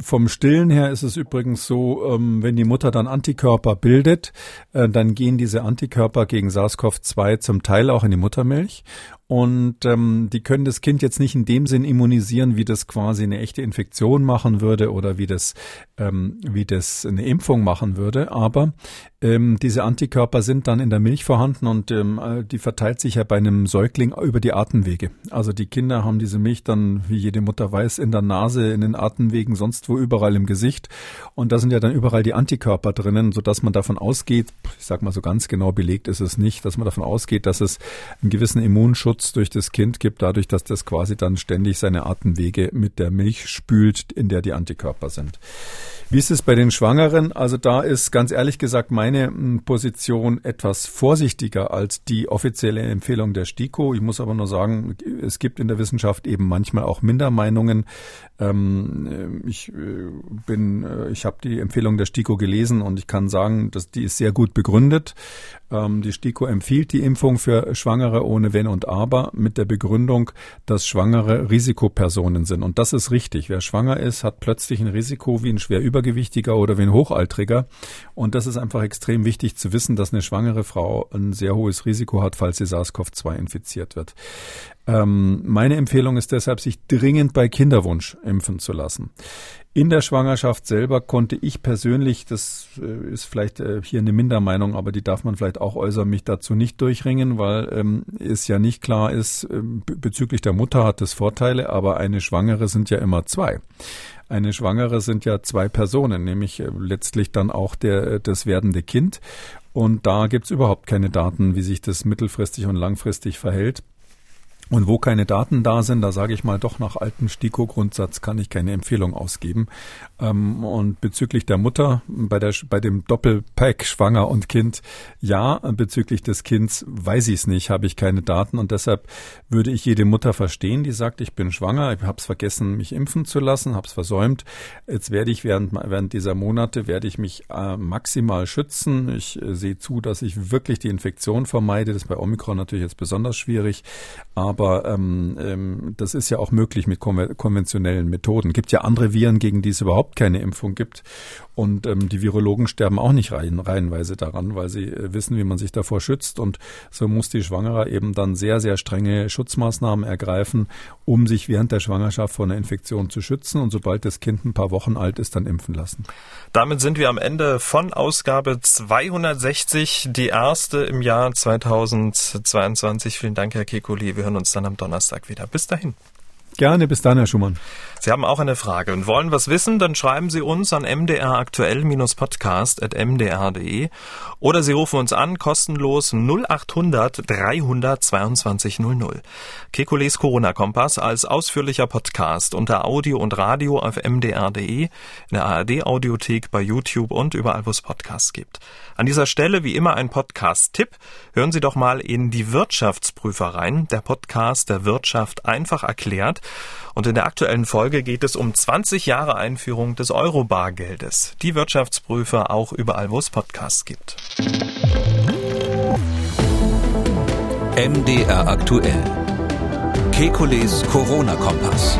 vom Stillen her ist es übrigens so, ähm, wenn die Mutter dann Antikörper bildet, äh, dann gehen diese Antikörper gegen SARS-CoV-2 zum Teil auch in die Muttermilch und ähm, die können das Kind jetzt nicht in dem Sinn immunisieren, wie das quasi eine echte Infektion machen würde oder wie das, ähm, wie das eine Impfung machen würde. Aber ähm, diese Antikörper sind dann in der Milch vorhanden und ähm, äh, die verteilt sich ja bei einem Säugling über die Atemwege. Also die Kinder haben diese Milch dann, wie jede Mutter weiß, in der Nase, in den Atemwegen, sonst wo überall im Gesicht. Und da sind ja dann überall die Antikörper drinnen, sodass man davon ausgeht, ich sag mal so ganz genau belegt ist es nicht, dass man davon ausgeht, dass es einen gewissen Immunschutz Schutz durch das Kind gibt, dadurch, dass das quasi dann ständig seine Atemwege mit der Milch spült, in der die Antikörper sind. Wie ist es bei den Schwangeren? Also da ist ganz ehrlich gesagt meine hm, Position etwas vorsichtiger als die offizielle Empfehlung der STIKO. Ich muss aber nur sagen, es gibt in der Wissenschaft eben manchmal auch Mindermeinungen. Ähm, ich äh, bin, äh, ich habe die Empfehlung der STIKO gelesen und ich kann sagen, dass die ist sehr gut begründet. Ähm, die STIKO empfiehlt die Impfung für Schwangere ohne Wenn und Aber mit der Begründung, dass Schwangere Risikopersonen sind. Und das ist richtig. Wer schwanger ist, hat plötzlich ein Risiko wie ein schwer Übergewichtiger oder wie ein Hochaltriger. Und das ist einfach extrem wichtig zu wissen, dass eine schwangere Frau ein sehr hohes Risiko hat, falls sie SARS-CoV-2 infiziert wird. Ähm, meine Empfehlung ist deshalb, sich dringend bei Kinderwunsch impfen zu lassen. In der Schwangerschaft selber konnte ich persönlich, das äh, ist vielleicht äh, hier eine Mindermeinung, aber die darf man vielleicht auch äußern, mich dazu nicht durchringen, weil ähm, es ja nicht klar ist, äh, bezüglich der Mutter hat es Vorteile, aber eine Schwangere sind ja immer zwei. Eine Schwangere sind ja zwei Personen, nämlich letztlich dann auch der, das werdende Kind. Und da gibt's überhaupt keine Daten, wie sich das mittelfristig und langfristig verhält. Und wo keine Daten da sind, da sage ich mal doch nach altem STIKO-Grundsatz kann ich keine Empfehlung ausgeben. Ähm, und bezüglich der Mutter, bei, der, bei dem Doppelpack Schwanger und Kind, ja, bezüglich des Kindes weiß ich es nicht, habe ich keine Daten. Und deshalb würde ich jede Mutter verstehen, die sagt, ich bin schwanger, ich habe es vergessen, mich impfen zu lassen, habe es versäumt. Jetzt werde ich während, während dieser Monate, werde ich mich äh, maximal schützen. Ich äh, sehe zu, dass ich wirklich die Infektion vermeide. Das ist bei Omikron natürlich jetzt besonders schwierig. Aber aber ähm, ähm, das ist ja auch möglich mit konventionellen Methoden. Gibt ja andere Viren, gegen die es überhaupt keine Impfung gibt. Und ähm, die Virologen sterben auch nicht rein, reihenweise daran, weil sie äh, wissen, wie man sich davor schützt. Und so muss die Schwangere eben dann sehr, sehr strenge Schutzmaßnahmen ergreifen, um sich während der Schwangerschaft vor einer Infektion zu schützen. Und sobald das Kind ein paar Wochen alt ist, dann impfen lassen. Damit sind wir am Ende von Ausgabe 260, die erste im Jahr 2022. Vielen Dank, Herr Kekuli. Wir hören uns dann am Donnerstag wieder. Bis dahin. Gerne, bis dann, Herr Schumann. Sie haben auch eine Frage und wollen was wissen, dann schreiben Sie uns an mdraktuell-podcast.mdr.de oder Sie rufen uns an, kostenlos 0800 322 00. Kekules Corona-Kompass als ausführlicher Podcast unter Audio und Radio auf mdr.de, in der ARD-Audiothek, bei YouTube und überall, wo es Podcasts gibt. An dieser Stelle wie immer ein Podcast-Tipp. Hören Sie doch mal in die Wirtschaftsprüfer rein, der Podcast der Wirtschaft einfach erklärt. Und in der aktuellen Folge geht es um 20 Jahre Einführung des Euro-Bargeldes. Die Wirtschaftsprüfer auch überall, wo es Podcasts gibt. MDR aktuell. Kekules Corona-Kompass.